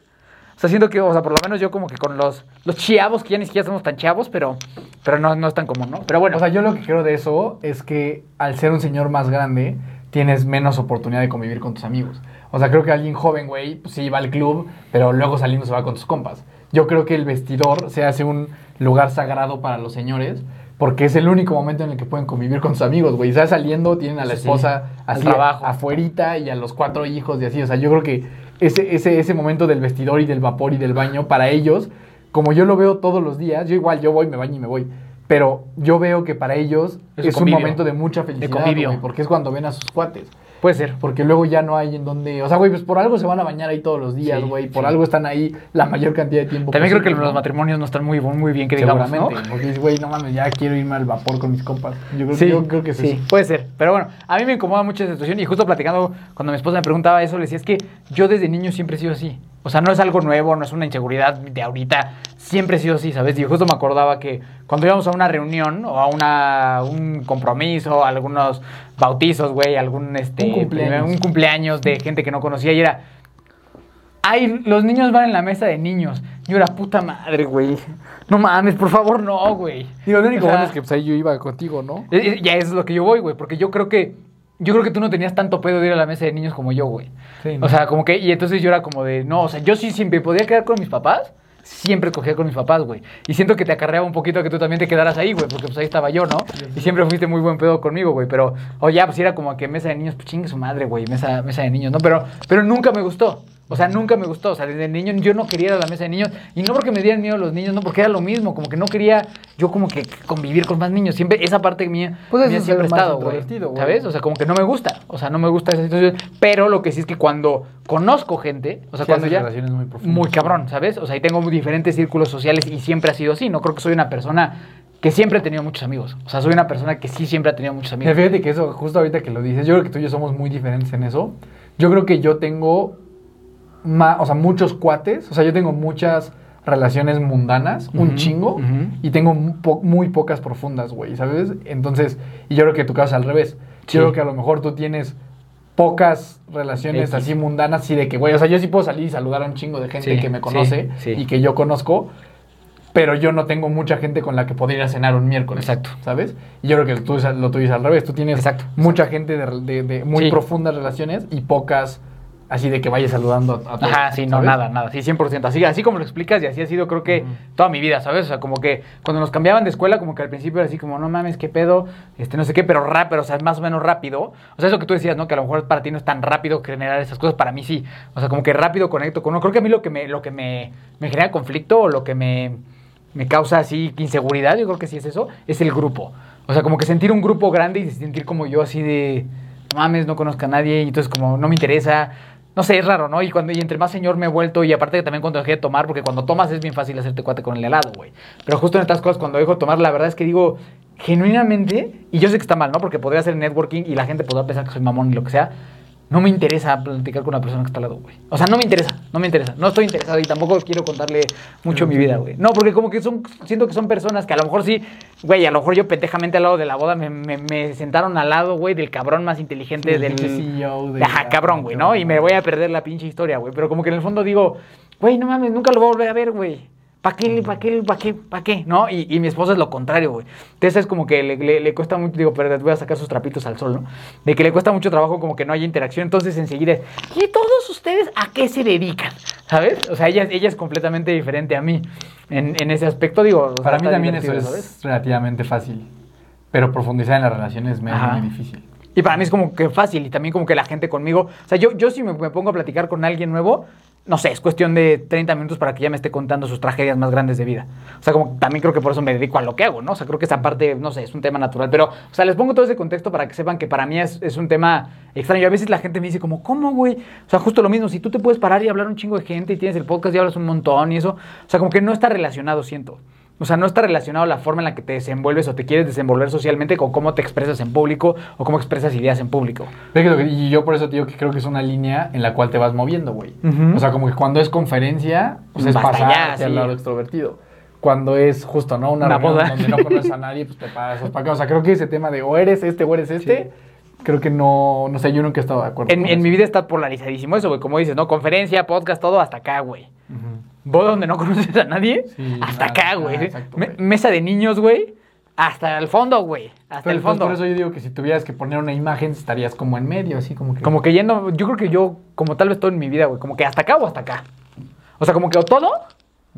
O sea, siento que, o sea, por lo menos yo como que con los, los chiavos, que ya ni siquiera somos tan chavos, pero, pero no, no es tan común, ¿no? Pero bueno. O sea, yo lo que creo de eso es que al ser un señor más grande, tienes menos oportunidad de convivir con tus amigos. O sea, creo que alguien joven, güey, pues sí va al club, pero luego saliendo se va con tus compas. Yo creo que el vestidor se hace un lugar sagrado para los señores, porque es el único momento en el que pueden convivir con sus amigos, güey. Ya saliendo, tienen a la Sí, sí. esposa Al así trabajo. afuerita y a los cuatro hijos y así. O sea, yo creo que ese, ese, ese momento del vestidor y del vapor y del baño, para ellos, como yo lo veo todos los días, yo igual, yo voy, me baño y me voy. Pero yo veo que para ellos Es es, un momento de mucha felicidad, convivio. güey, porque es cuando ven a sus cuates. Puede ser. Porque luego ya no hay en donde... O sea, güey, pues por algo se van a bañar ahí todos los días, Sí, güey. por sí. algo están ahí la mayor cantidad de tiempo También creo que los matrimonios no están muy, muy bien, que digamos, ¿no? Porque, güey, no mames, ya quiero irme al vapor con mis compas. Yo creo, Sí, yo creo que sí. Puede ser. Pero bueno, a mí me incomoda mucho esa situación y justo platicando, cuando mi esposa me preguntaba eso, le decía, es que yo desde niño siempre he sido así. O sea, no es algo nuevo, no es una inseguridad de ahorita. Siempre he sido así, ¿sabes? Y justo me acordaba que cuando íbamos a una reunión o a una, un compromiso, algunos bautizos, güey, algún este, Un cumpleaños. primer- un cumpleaños de gente que no conocía y era... Ay, los niños van en la mesa de niños. Yo era puta madre, güey. No mames, por favor, no, güey. Digo, lo único O sea, bueno es que pues, ahí yo iba contigo, ¿no? Ya es lo que yo voy, güey, porque yo creo que yo creo que tú no tenías tanto pedo de ir a la mesa de niños como yo, güey. Sí, no. O sea, como que y entonces yo era como de, no, o sea, yo sí siempre podía quedar con mis papás, siempre cogía con mis papás, güey. Y siento que te acarreaba un poquito que tú también te quedaras ahí, güey, porque pues ahí estaba yo, ¿no? Y siempre fuiste muy buen pedo conmigo, güey, pero o ya pues era como que mesa de niños, pues chingue su madre, güey, mesa mesa de niños, ¿no? Pero pero nunca me gustó. O sea, nunca me gustó. O sea, desde niño yo no quería ir a la mesa de niños. Y no porque me dieran miedo los niños, no, porque era lo mismo. Como que no quería yo como que convivir con más niños. Siempre, esa parte mía, Pues mía siempre ha estado, güey. ¿Sabes? O sea, como que no me gusta. O sea, no me gusta esa situación. Pero lo que sí es que cuando conozco gente, o sea, Sí cuando ya... relaciones muy profundas. Muy cabrón, ¿sabes? O sea, y tengo diferentes círculos sociales y siempre ha sido así. No creo que soy una persona que siempre ha tenido muchos amigos. O sea, soy una persona que sí siempre ha tenido muchos amigos. fíjate que eso, justo ahorita que lo dices, yo creo que tú y yo somos muy diferentes en eso. Yo creo que yo tengo, ma- o sea, muchos cuates, o sea, yo tengo muchas relaciones mundanas, un chingo, y tengo po- muy pocas profundas, güey, ¿sabes? Entonces, y yo creo que tu caso es al revés. Sí. Yo creo que a lo mejor tú tienes pocas relaciones X. así mundanas, sí, de que, güey, o sea, yo sí puedo salir y saludar a un chingo de gente Sí, que me conoce sí. y que yo conozco, pero yo no tengo mucha gente con la que podría ir a cenar un miércoles. Exacto. ¿Sabes? Y yo creo que tú, lo tuyo es al revés. Tú tienes Exacto, mucha gente de, de- de muy profundas relaciones y pocas así de que vayas saludando a, a todos. Ajá, sí, no, ¿sabes? nada, nada. Sí, 100%. Así, así como lo explicas y así ha sido creo que toda mi vida, ¿sabes? O sea, como que cuando nos cambiaban de escuela, como que al principio era así como, no mames, qué pedo, este, no sé qué, pero rápido, o sea, más o menos rápido. O sea, eso que tú decías, ¿no? Que a lo mejor para ti no es tan rápido generar esas cosas, para mí sí. O sea, como que rápido conecto con uno. Creo que a mí lo que me, lo que me, me genera conflicto o lo que me, me causa así inseguridad, yo creo que sí es eso, es el grupo. O sea, como que sentir un grupo grande y sentir como yo así de, no mames, no conozco a nadie, y entonces como no me interesa. No sé, es raro, ¿no? Y cuando y entre más señor me he vuelto, y aparte que también cuando dejé de tomar, porque cuando tomas es bien fácil hacerte cuate con el helado, güey. Pero justo en estas cosas, cuando dejo de tomar, la verdad es que digo, genuinamente, y yo sé que está mal, ¿no? Porque podría hacer networking y la gente podrá pensar que soy mamón y lo que sea. No me interesa platicar con una persona que está al lado, güey. O sea, no me interesa, no me interesa. No estoy interesado y tampoco quiero contarle mucho mi vida, güey. No, porque como que son, siento que son personas que a lo mejor sí, güey, a lo mejor yo pendejamente al lado de la boda me, me- me sentaron al lado, güey, del cabrón más inteligente Sí, del... CEO de- Ajá, cabrón, güey, ¿no? Y me voy a perder la pinche historia, güey. Pero como que en el fondo digo, güey, no mames, nunca lo voy a volver a ver, güey. ¿Para qué, para qué, para qué, para qué? ¿No? Y, y mi esposa es lo contrario, güey. Entonces es como que le, le- le cuesta mucho, digo, pero voy a sacar sus trapitos al sol, ¿no? De que le cuesta mucho trabajo como que no haya interacción. Entonces enseguida es, ¿y todos ustedes a qué se dedican? ¿Sabes? O sea, ella, ella es completamente diferente a mí en, en ese aspecto, digo. o sea, Para mí también eso es ¿sabes? relativamente fácil. Pero profundizar en las relaciones me es Ajá. muy difícil. Y para mí es como que fácil y también como que la gente conmigo, o sea, yo, yo si me, me pongo a platicar con alguien nuevo, no sé, es cuestión de 30 minutos para que ya me esté contando sus tragedias más grandes de vida. O sea, como también creo que por eso me dedico a lo que hago, ¿no? O sea, creo que esa parte, no sé, es un tema natural. Pero, o sea, les pongo todo ese contexto para que sepan que para mí es, es un tema extraño. A veces la gente me dice como, ¿cómo, güey? O sea, justo lo mismo, si tú te puedes parar y hablar un chingo de gente y tienes el podcast y hablas un montón y eso, o sea, como que no está relacionado, siento. O sea, no está relacionado la forma en la que te desenvuelves o te quieres desenvolver socialmente con cómo te expresas en público o cómo expresas ideas en público. Y yo por eso te digo que creo que es una línea en la cual te vas moviendo, güey. O sea, como que cuando es conferencia, pues es Basta pasar ya, hacia el lado extrovertido. Cuando es justo, ¿no? Una, Una boda. donde no conoces a nadie, pues te pasas para acá. O sea, creo que ese tema de o eres este o eres este, creo que no, no sé, yo nunca he estado de acuerdo. En, con en eso. mi vida está polarizadísimo eso, güey. Como dices, ¿no? Conferencia, podcast, todo hasta acá, güey. Boda donde no conoces a nadie, Sí, hasta acá, güey. exacto, Me- güey. mesa de niños, güey, hasta el fondo, güey. Hasta Pero el fondo. Por eso yo digo que si tuvieras que poner una imagen, estarías como en medio, así como que. Como que yendo, yo creo que yo, como tal vez todo en mi vida, güey, como que hasta acá o hasta acá. O sea, como que o todo,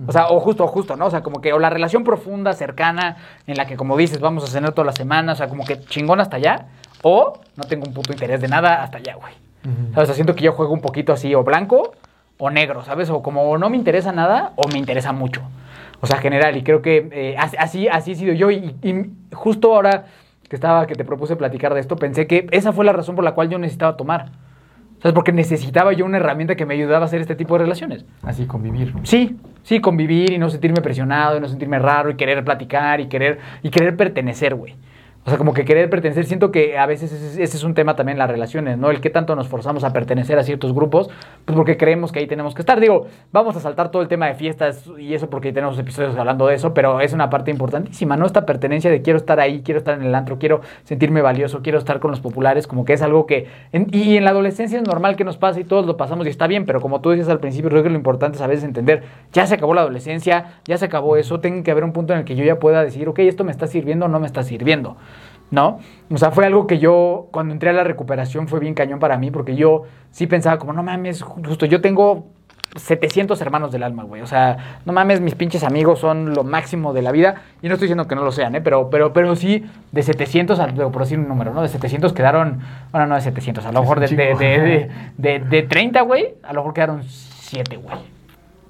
o sea, o justo o justo, ¿no? O sea, como que o la relación profunda, cercana, en la que, como dices, vamos a cenar todas las semanas, o sea, como que chingón hasta allá, o no tengo un puto interés de nada hasta allá, güey. O sea, siento que yo juego un poquito así, o blanco o negro, ¿sabes? O como no me interesa nada, o me interesa mucho. O sea, general, y creo que eh, as- así, así he sido yo, y, y justo ahora que estaba, que te propuse platicar de esto, pensé que esa fue la razón por la cual yo necesitaba tomar. ¿Sabes? Porque necesitaba yo una herramienta que me ayudaba a hacer este tipo de relaciones. Así convivir. Sí, sí, convivir y no sentirme presionado, y no sentirme raro, y querer platicar, y querer, y querer pertenecer, güey. O sea, como que querer pertenecer, siento que a veces ese, es un tema también en las relaciones, ¿no? El que tanto nos forzamos a pertenecer a ciertos grupos, pues porque creemos que ahí tenemos que estar. Digo, vamos a saltar todo el tema de fiestas y eso porque tenemos episodios hablando de eso, pero es una parte importantísima, ¿no? Esta pertenencia de quiero estar ahí, quiero estar en el antro, quiero sentirme valioso, quiero estar con los populares, como que es algo que... y en la adolescencia es normal que nos pase y todos lo pasamos y está bien, pero como tú decías al principio, creo que lo importante es a veces entender, ya se acabó la adolescencia, ya se acabó eso, tiene que haber un punto en el que yo ya pueda decir, ok, esto me está sirviendo o no me está sirviendo. ¿No? O sea, fue algo que yo, cuando entré a la recuperación, fue bien cañón para mí, porque yo sí pensaba como, no mames, justo, yo tengo 700 hermanos del alma, güey. O sea, no mames, mis pinches amigos son lo máximo de la vida. Y no estoy diciendo que no lo sean, ¿eh? Pero, pero, pero sí, de 700, a- por decir un número, ¿no? De 700 quedaron, bueno, no de 700, a lo mejor de, de, de, de- de 30, güey, a lo mejor quedaron 7, güey.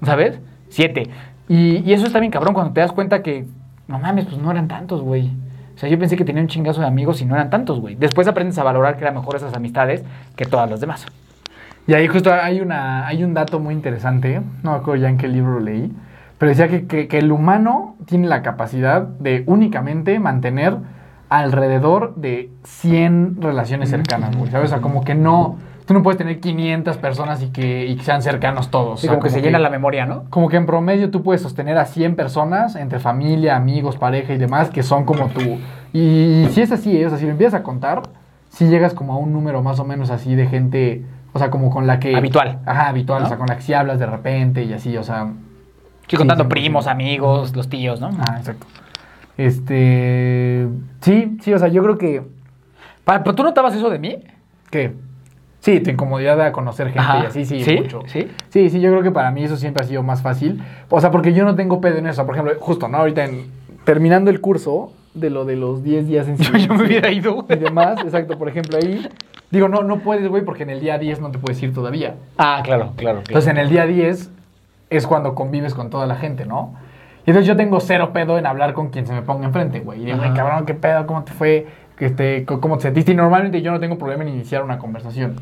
¿Sabes? 7. Y, y eso está bien cabrón cuando te das cuenta que, no mames, pues no eran tantos, güey. Sea, yo pensé que tenía un chingazo de amigos y no eran tantos, güey. Después aprendes a valorar que eran mejor esas amistades que todas las demás. Y ahí justo hay, una, hay un dato muy interesante, no me acuerdo ya en qué libro leí, pero decía que, que- que el humano tiene la capacidad de únicamente mantener alrededor de 100 relaciones cercanas, güey, ¿sabes? O sea, como que no, tú no puedes tener 500 personas y que, y que sean cercanos todos. Sí, o sea, como que se llena la memoria, ¿no? Como que en promedio tú puedes sostener a 100 personas, entre familia, amigos, pareja y demás, que son como tú. Y, si es así, ¿eh? o sea, si lo empiezas a contar, si llegas como a un número más o menos así de gente, o sea, como con la que... Habitual. Ajá, habitual, ¿No? o sea, con la que sí hablas de repente y así, o sea... Sí, contando Sí, primos, amigos, los tíos, ¿no? Ah, exacto. Este... Sí, sí, o sea, yo creo que... ¿Pero tú notabas eso de mí? ¿Qué? Sí, tu incomodidad de conocer gente Ajá. y así, sí, ¿Sí? mucho. ¿Sí? Sí, sí, yo creo que para mí eso siempre ha sido más fácil. O sea, porque yo no tengo pedo en eso. Por ejemplo, justo, ¿no? Ahorita en- terminando el curso de lo de los 10 días en Yo, yo me silencio hubiera ido. Y demás, exacto, por ejemplo, ahí... Digo, no, no puedes, güey, porque en el día 10 no te puedes ir todavía. Ah, claro, claro. Entonces, en el día 10 es cuando convives con toda la gente, ¿no? Y entonces yo tengo cero pedo en hablar con quien se me ponga enfrente, güey. Y digo, güey, cabrón, ¿qué pedo? ¿Cómo te fue? Que este, co- ¿Cómo te sentiste? Y normalmente yo no tengo problema en iniciar una conversación.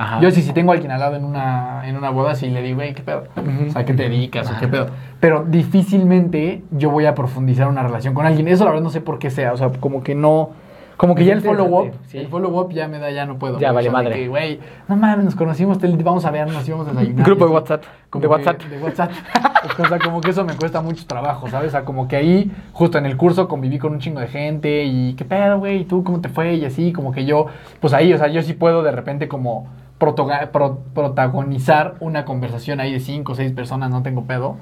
Ajá. Yo sí, si tengo a alguien al lado en una, en una boda, sí le digo, güey, ¿qué pedo? Ujú. O sea, ¿qué te dedicas? ¿O qué pedo? Pero difícilmente yo voy a profundizar una relación con alguien. Eso la verdad no sé por qué sea. O sea, como que no... Como que ya el follow-up, sí. el follow-up ya me da, ya no puedo. Ya vale madre. que, Güey, no mames, nos conocimos, te- vamos a vernos y vamos a desayunar. Grupo de. WhatsApp. Como de que- WhatsApp. De WhatsApp. o sea, como que eso me cuesta mucho trabajo, ¿sabes? O sea, como que ahí, justo en el curso, conviví con un chingo de gente y qué pedo, güey, ¿y tú cómo te fue? Y así, como que yo, pues ahí, o sea, yo sí puedo de repente como protagonizar una conversación ahí de cinco o seis personas, no tengo pedo.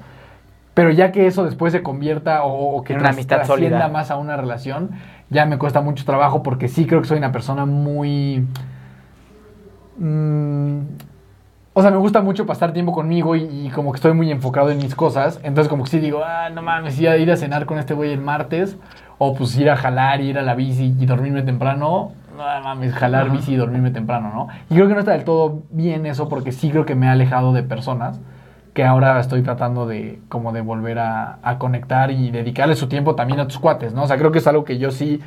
Pero ya que eso después se convierta o, o que una amistad sólida. más a una relación, ya me cuesta mucho trabajo porque sí creo que soy una persona muy... mm, o sea, me gusta mucho pasar tiempo conmigo y, y como que estoy muy enfocado en mis cosas. Entonces como que sí digo, ah, no mames, ir a, ir a cenar con este güey el martes. O pues ir a jalar, ir a la bici y dormirme temprano. No mames, jalar bici y dormirme temprano, ¿no? Y creo que no está del todo bien eso porque sí creo que me ha alejado de personas que ahora estoy tratando de como de volver a, a conectar y dedicarle su tiempo también a tus cuates, ¿no? O sea, creo que es algo que yo sí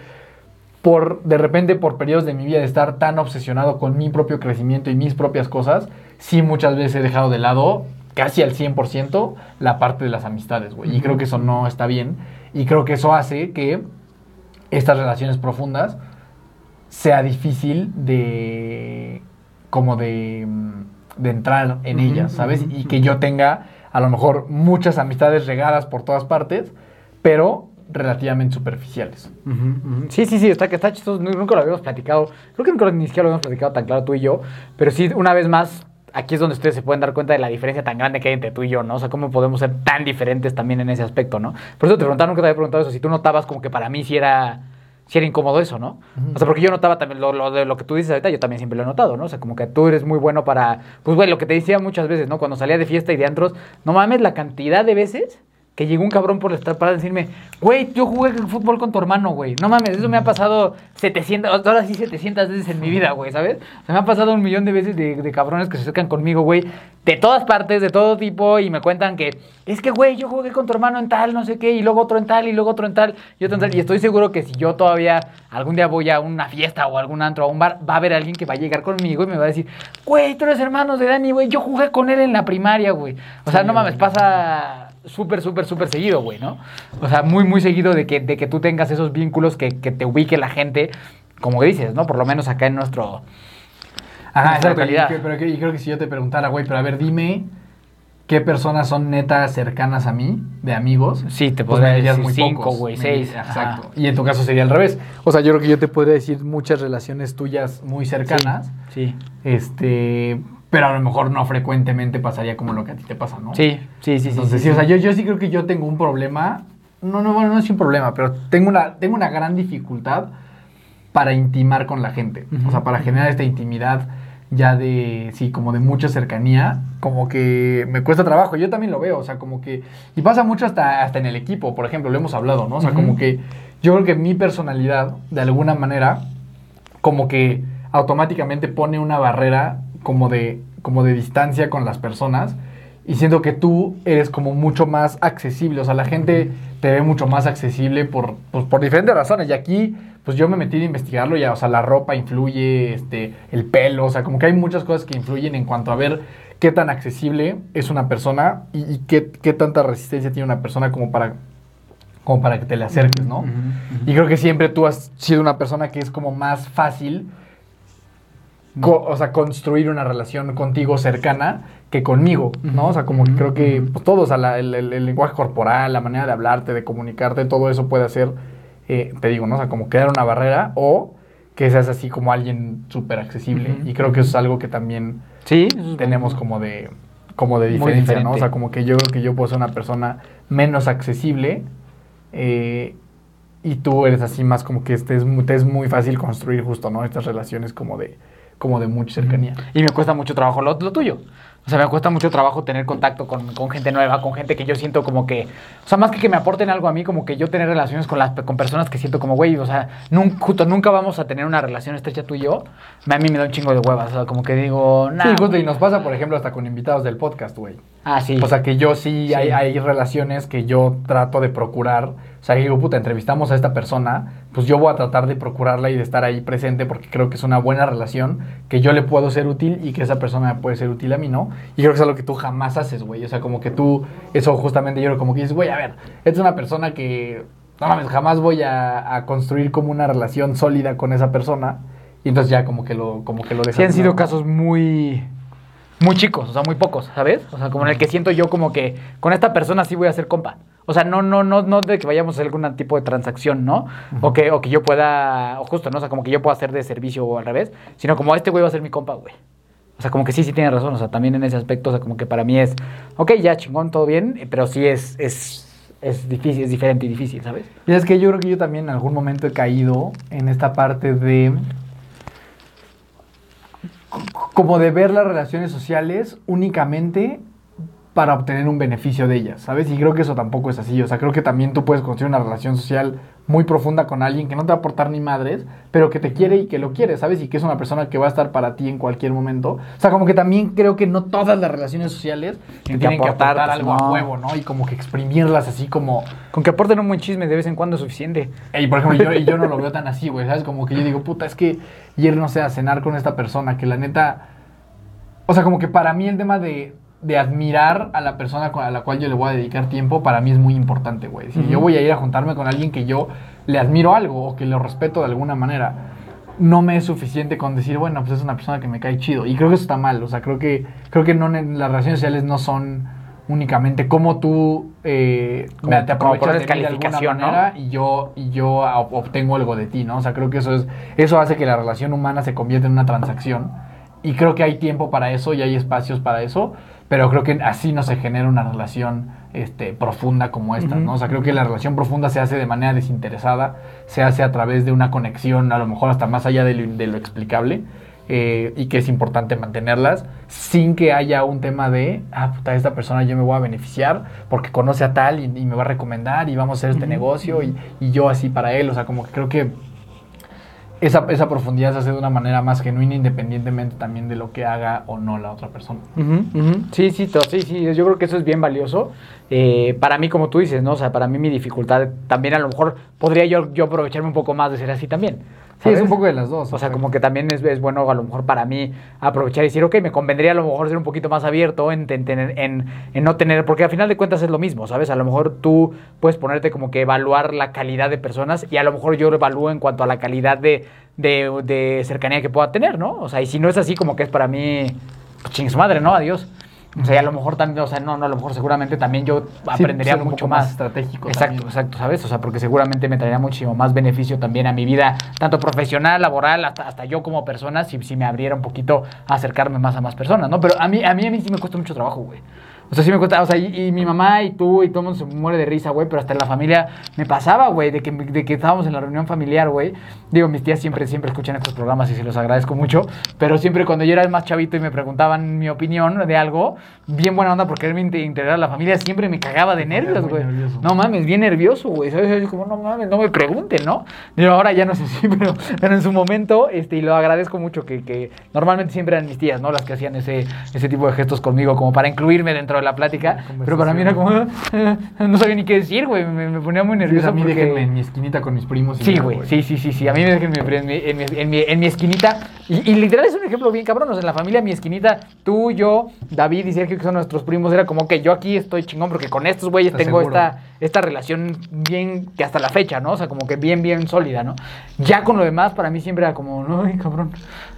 por de repente por periodos de mi vida de estar tan obsesionado con mi propio crecimiento y mis propias cosas, sí muchas veces he dejado de lado casi al 100% la parte de las amistades, güey. Y creo que eso no está bien. Y creo que eso hace que estas relaciones profundas sea difícil de como de, mm, de entrar en Ujú, ellas, ¿sabes? Y que yo tenga a lo mejor muchas amistades regadas por todas partes, pero relativamente superficiales. Sí, sí, sí, está, que está chistoso. nu- Nunca lo habíamos platicado. Creo que nunca ni siquiera lo habíamos platicado tan claro tú y yo. Pero sí, una vez más, aquí es donde ustedes se pueden dar cuenta de la diferencia tan grande que hay entre tú y yo, ¿no? O sea, cómo podemos ser tan diferentes también en ese aspecto, ¿no? Por eso te preguntaron, nunca te había preguntado eso, si tú notabas como que para mí sí era, sí era incómodo eso, ¿no? O sea, porque yo notaba también lo, lo de lo que tú dices ahorita, yo también siempre lo he notado, ¿no? O sea, como que tú eres muy bueno para, pues, güey, lo que te decía muchas veces, ¿no? Cuando salía de fiesta y de antros, no mames la cantidad de veces que llegó un cabrón por estar para decirme, güey, yo jugué fútbol con tu hermano, güey. No mames, eso me ha pasado 700, ahora sí 700 veces en mi vida, güey, ¿sabes? O sea, me ha pasado un millón de veces de, de cabrones que se acercan conmigo, güey, de todas partes, de todo tipo, y me cuentan que, es que, güey, yo jugué con tu hermano en tal, no sé qué, y luego otro en tal, y luego otro en tal, y otro en tal. Y estoy seguro que si yo todavía algún día voy a una fiesta o a algún antro, a un bar, va a haber alguien que va a llegar conmigo y me va a decir, güey, tú eres hermano de Dani, güey, yo jugué con él en la primaria, güey. O sea, Sí, no mames, pasa súper, súper, súper seguido, güey, ¿no? O sea, muy, muy seguido de que, de que tú tengas esos vínculos que, que te ubique la gente, como dices, ¿no? Por lo menos acá en nuestro... Ajá. Y, localidad. que- pero que- y creo que si yo te preguntara, güey, pero a ver, dime qué personas son netas cercanas a mí, de amigos. Sí, te pues podría decir muy cinco, pocos. güey, seis, ajá. Exacto. Y en tu caso sería al revés. O sea, yo creo que yo te podría decir muchas relaciones tuyas muy cercanas. Sí, Este. Pero a lo mejor no frecuentemente pasaría como lo que a ti te pasa, ¿no? sí, sí, sí. sí, Entonces, sí, sí, o sea, yo, yo sí creo que yo tengo un problema. No, no, bueno, no es un problema, pero tengo una, tengo una gran dificultad para intimar con la gente. O sea, para generar esta intimidad ya de, sí, como de mucha cercanía, como que me cuesta trabajo. Yo también lo veo, o sea, como que... Y pasa mucho hasta, hasta en el equipo, por ejemplo, lo hemos hablado, ¿no? O sea, como que yo creo que mi personalidad, de alguna manera, como que automáticamente pone una barrera como de, como de distancia con las personas. Y siento que tú eres como mucho más accesible. O sea, la gente te ve mucho más accesible por, pues, por diferentes razones. Y aquí, pues yo me metí a investigarlo ya. O sea, la ropa influye, este, el pelo. O sea, como que hay muchas cosas que influyen en cuanto a ver qué tan accesible es una persona y, y qué, qué tanta resistencia tiene una persona como para, como para que te le acerques, ¿no? Ujú, ujú. Y creo que siempre tú has sido una persona que es como más fácil, co- o sea, construir una relación contigo cercana que conmigo, ¿no? O sea, como que creo que pues, todo, o sea, la- el, el- el lenguaje corporal, la manera de hablarte, de comunicarte, todo eso puede hacer, eh, te digo, ¿no? O sea, como crear una barrera o que seas así como alguien súper accesible. Y creo que eso es algo que también Sí, tenemos como de como de diferencia, ¿no? O sea, como que yo creo que yo puedo ser una persona menos accesible eh, y tú eres así más como que este es, muy- te es muy fácil construir justo, ¿no? Estas relaciones como de como de mucha cercanía. Y me cuesta mucho trabajo lo, lo tuyo. O sea, me cuesta mucho trabajo tener contacto con, con gente nueva, con gente que yo siento como que... O sea, más que que me aporten algo a mí, como que yo tener relaciones con, las, con personas que siento como, güey, o sea, nun- justo nunca vamos a tener una relación estrecha tú y yo. A mí me da un chingo de huevas. O sea, como que digo, nah. sí, justo, y nos pasa, por ejemplo, hasta con invitados del podcast, güey. Ah, sí. O sea, que yo sí, Sí. Hay, hay relaciones que yo trato de procurar. O sea, que digo, puta, entrevistamos a esta persona, pues yo voy a tratar de procurarla y de estar ahí presente porque creo que es una buena relación, que yo le puedo ser útil y que esa persona me puede ser útil a mí, ¿no? Y creo que es algo que tú jamás haces, güey. O sea, como que tú, eso justamente yo creo como que dices, güey, a ver, esta es una persona que, no mames, jamás voy a, a construir como una relación sólida con esa persona. Y entonces ya como que lo, como que lo dejas. sí han sido casos muy muy chicos, o sea, muy pocos, ¿sabes? O sea, como en el que siento yo como que con esta persona sí voy a ser compa. O sea, no, no, no, no de que vayamos a hacer algún tipo de transacción, ¿no? O que, o que yo pueda, o justo, ¿no? O sea, como que yo pueda hacer de servicio o al revés, sino como este güey va a ser mi compa, güey. O sea, como que sí, sí tiene razón. O sea, también en ese aspecto, o sea, como que para mí es, ok, ya chingón, todo bien, pero sí es, es, es difícil, es diferente y difícil, ¿sabes? Y es que yo creo que yo también en algún momento he caído en esta parte de como de ver las relaciones sociales únicamente para obtener un beneficio de ellas, ¿sabes? Y creo que eso tampoco es así, o sea, creo que también tú puedes construir una relación social muy profunda con alguien que no te va a aportar ni madres, pero que te quiere y que lo quiere, ¿sabes? Y que es una persona que va a estar para ti en cualquier momento. O sea, como que también creo que no todas las relaciones sociales te Tienen que aportar, aportar, algo no. a huevo, ¿no? Y como que exprimirlas así como... Con que aporten un buen chisme de vez en cuando es suficiente. Y por ejemplo, yo no lo veo tan así, güey, ¿sabes? Como que yo digo, puta, es que ir, no sé, a cenar con esta persona, que la neta. O sea, como que para mí el tema de, de admirar a la persona con- a la cual yo le voy a dedicar tiempo, para mí es muy importante, güey. Si yo voy a ir a juntarme con alguien que yo le admiro algo o que lo respeto de alguna manera, no me es suficiente con decir, bueno, pues es una persona que me cae chido. Y creo que eso está mal, o sea, creo que, creo que no, las relaciones sociales no son únicamente cómo tú eh, Como- te aprovechas de mí de alguna manera y yo y yo ob- obtengo algo de ti, ¿no? O sea, creo que eso es eso hace que la relación humana se convierta en una transacción y creo que hay tiempo para eso y hay espacios para eso, pero creo que así no se genera una relación este, profunda como esta, ¿no? O sea, creo que la relación profunda se hace de manera desinteresada, se hace a través de una conexión, a lo mejor hasta más allá de lo, de lo explicable, eh, y que es importante mantenerlas sin que haya un tema de, ah, puta, esta persona yo me voy a beneficiar porque conoce a tal y, y me va a recomendar y vamos a hacer este negocio y, y yo así para él, o sea, como que creo que esa, esa profundidad se hace de una manera más genuina independientemente también de lo que haga o no la otra persona. Sí, sí, sí, sí, yo creo que eso es bien valioso. Eh, para mí, como tú dices, ¿no? O sea, para mí mi dificultad también a lo mejor podría yo, yo aprovecharme un poco más de ser así también. Sí, es un poco de las dos. O sea, como que también es, es bueno a lo mejor para mí aprovechar y decir, ok, me convendría a lo mejor ser un poquito más abierto en, en, en, en no tener, porque al final de cuentas es lo mismo, ¿sabes? A lo mejor tú puedes ponerte como que evaluar la calidad de personas y a lo mejor yo lo evalúo en cuanto a la calidad de, de, de cercanía que pueda tener, ¿no? O sea, y si no es así, como que es para mí, pues chingue su madre, ¿no? Adiós. O sea, y a lo mejor también, o sea, no, no, a lo mejor seguramente también yo Sí, aprendería mucho más más. estratégico Exacto, también. exacto, ¿sabes? O sea, porque seguramente me traería muchísimo más beneficio también a mi vida, tanto profesional, laboral, hasta, hasta yo como persona, si, si me abriera un poquito a acercarme más a más personas, ¿no? Pero a mí, a mí, a mí sí me cuesta mucho trabajo, güey. O sea, sí me cuesta, o sea, y, y mi mamá y tú y todo el mundo se muere de risa, güey, pero hasta en la familia me pasaba, güey, de que, de que estábamos en la reunión familiar, güey. Digo, mis tías siempre, siempre escuchan estos programas y se los agradezco mucho, pero siempre cuando yo era más chavito y me preguntaban mi opinión de algo, bien buena onda porque quererme inte- integrar a la familia, siempre me cagaba de nervios, güey. No mames, bien nervioso, güey. ¿Sabes? Como, no mames, no me pregunten, ¿no? Digo, ahora ya no sé si, pero, pero en su momento, este, y lo agradezco mucho, que, que normalmente siempre eran mis tías, ¿no? Las que hacían ese, ese tipo de gestos conmigo, como para incluirme dentro de la plática. Pero para mí era como, "Ah, no sabía ni qué decir, güey. Me, me ponía muy Sí, nervioso. sea, a mí porque... déjenme en mi esquinita con mis primos. y Sí, güey, sí, sí, sí, sí. A mí me dejan en mi, en mi, en en esquinita. Y, y literal es un ejemplo bien cabrón. O sea, en la familia, mi esquinita, tú, yo, David y Sergio, que son nuestros primos, era como que yo aquí estoy chingón porque con estos güeyes tengo seguro. esta, esta relación bien, que hasta la fecha, ¿no? O sea, como que bien, bien sólida, ¿no? Ya con lo demás, para mí siempre era como, no, ay, cabrón.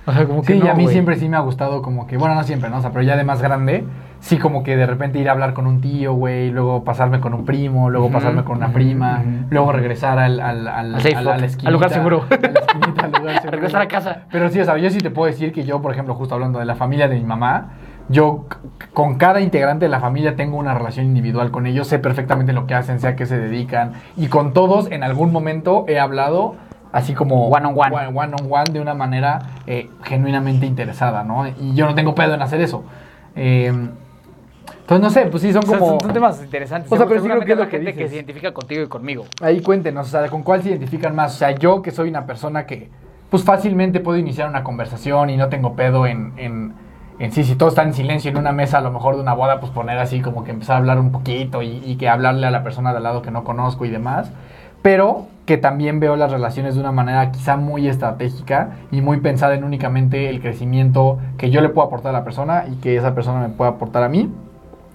O sea, como que Sí, no, a mí siempre sí me ha gustado como que, bueno, no siempre, ¿no? O sea, pero ya de más grande, sí como que de repente ir a hablar con un tío, güey, luego pasarme con un primo, luego pasarme con una prima, luego regresar al, al, al, Al al- spot, a la al esquinita, lugar seguro. a la esquinita, al lugar seguro. Regresar a casa. Pero sí, o sea, yo sí te puedo decir que yo, por ejemplo, justo hablando de la familia de mi mamá, yo con cada integrante de la familia tengo una relación individual con ellos, sé perfectamente lo que hacen, sé a qué se dedican, y con todos en algún momento he hablado así como One on one. one on one de una manera eh, genuinamente interesada, ¿no? Y yo no tengo pedo en hacer eso. Eh, entonces, no sé, pues sí, son O sea, como... son, son temas interesantes. O sea, pero sí creo que es la lo que gente que se identifica contigo y conmigo. Ahí cuéntenos, o sea, ¿con cuál se identifican más? O sea, yo que soy una persona que, pues fácilmente puedo iniciar una conversación y no tengo pedo en, en, en sí, si todos están en silencio en una mesa, a lo mejor de una boda, pues poner así como que empezar a hablar un poquito y, y que hablarle a la persona de al lado que no conozco y demás. Pero que también veo las relaciones de una manera quizá muy estratégica y muy pensada en únicamente el crecimiento que yo le puedo aportar a la persona y que esa persona me pueda aportar a mí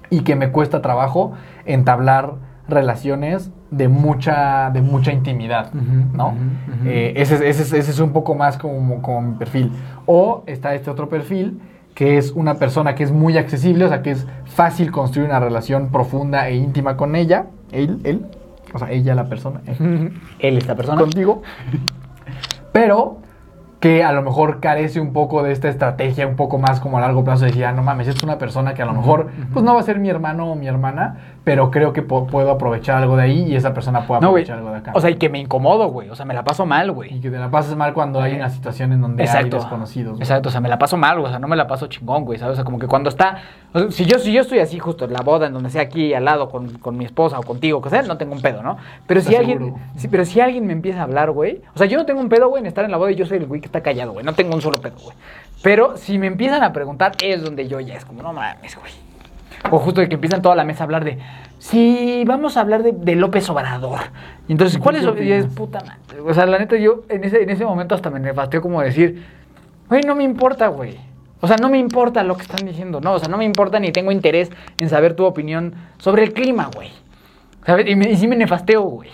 y que me cuesta trabajo entablar relaciones de mucha, de mucha intimidad, Ujú, ¿no? ujú, ujú. Eh, ese, es- ese es- ese es un poco más como, como mi perfil. O está este otro perfil que es una persona que es muy accesible, o sea, que es fácil construir una relación profunda e íntima con ella, él, él, o sea, ella la persona, él Él, esta persona. contigo, pero que a lo mejor carece un poco de esta estrategia, un poco más como a largo plazo, de decir, ah, no mames, es una persona que a lo mejor, pues no va a ser mi hermano o mi hermana, pero creo que puedo aprovechar algo de ahí y esa persona puede No, aprovechar algo de acá. O sea, y que me incomodo, güey. O sea, me la paso mal, y güey. que te la pases mal cuando hay una situación en donde hay desconocidos. güey. Exacto, o sea, me la paso mal, güey. O sea, no me la paso chingón, güey. ¿Sabes? O sea, como que cuando está. o sea, si, yo, si yo estoy así, justo en la boda, en donde sea aquí al lado con, con mi esposa o contigo, que sea, no tengo un pedo, ¿no? Pero si ¿Estás alguien. Sí, pero si alguien me empieza a hablar, güey. O sea, yo no tengo un pedo, güey, en estar en la boda y yo soy el güey que está callado, güey. No tengo un solo pedo, güey. Pero si me empiezan a preguntar, es donde yo ya es como, no mames, güey. O justo de que empiezan toda la mesa a hablar de, sí, vamos a hablar de, de López Obrador. Y entonces, ¿Y ¿cuál es? Y es puta madre. O sea, la neta, yo en ese, en ese momento hasta me nefasteó como decir, güey, no me importa, güey. O sea, no me importa lo que están diciendo, no. O sea, no me importa ni tengo interés en saber tu opinión sobre el clima, güey. ¿Sabes? Y, me, y sí me nefasteo, güey.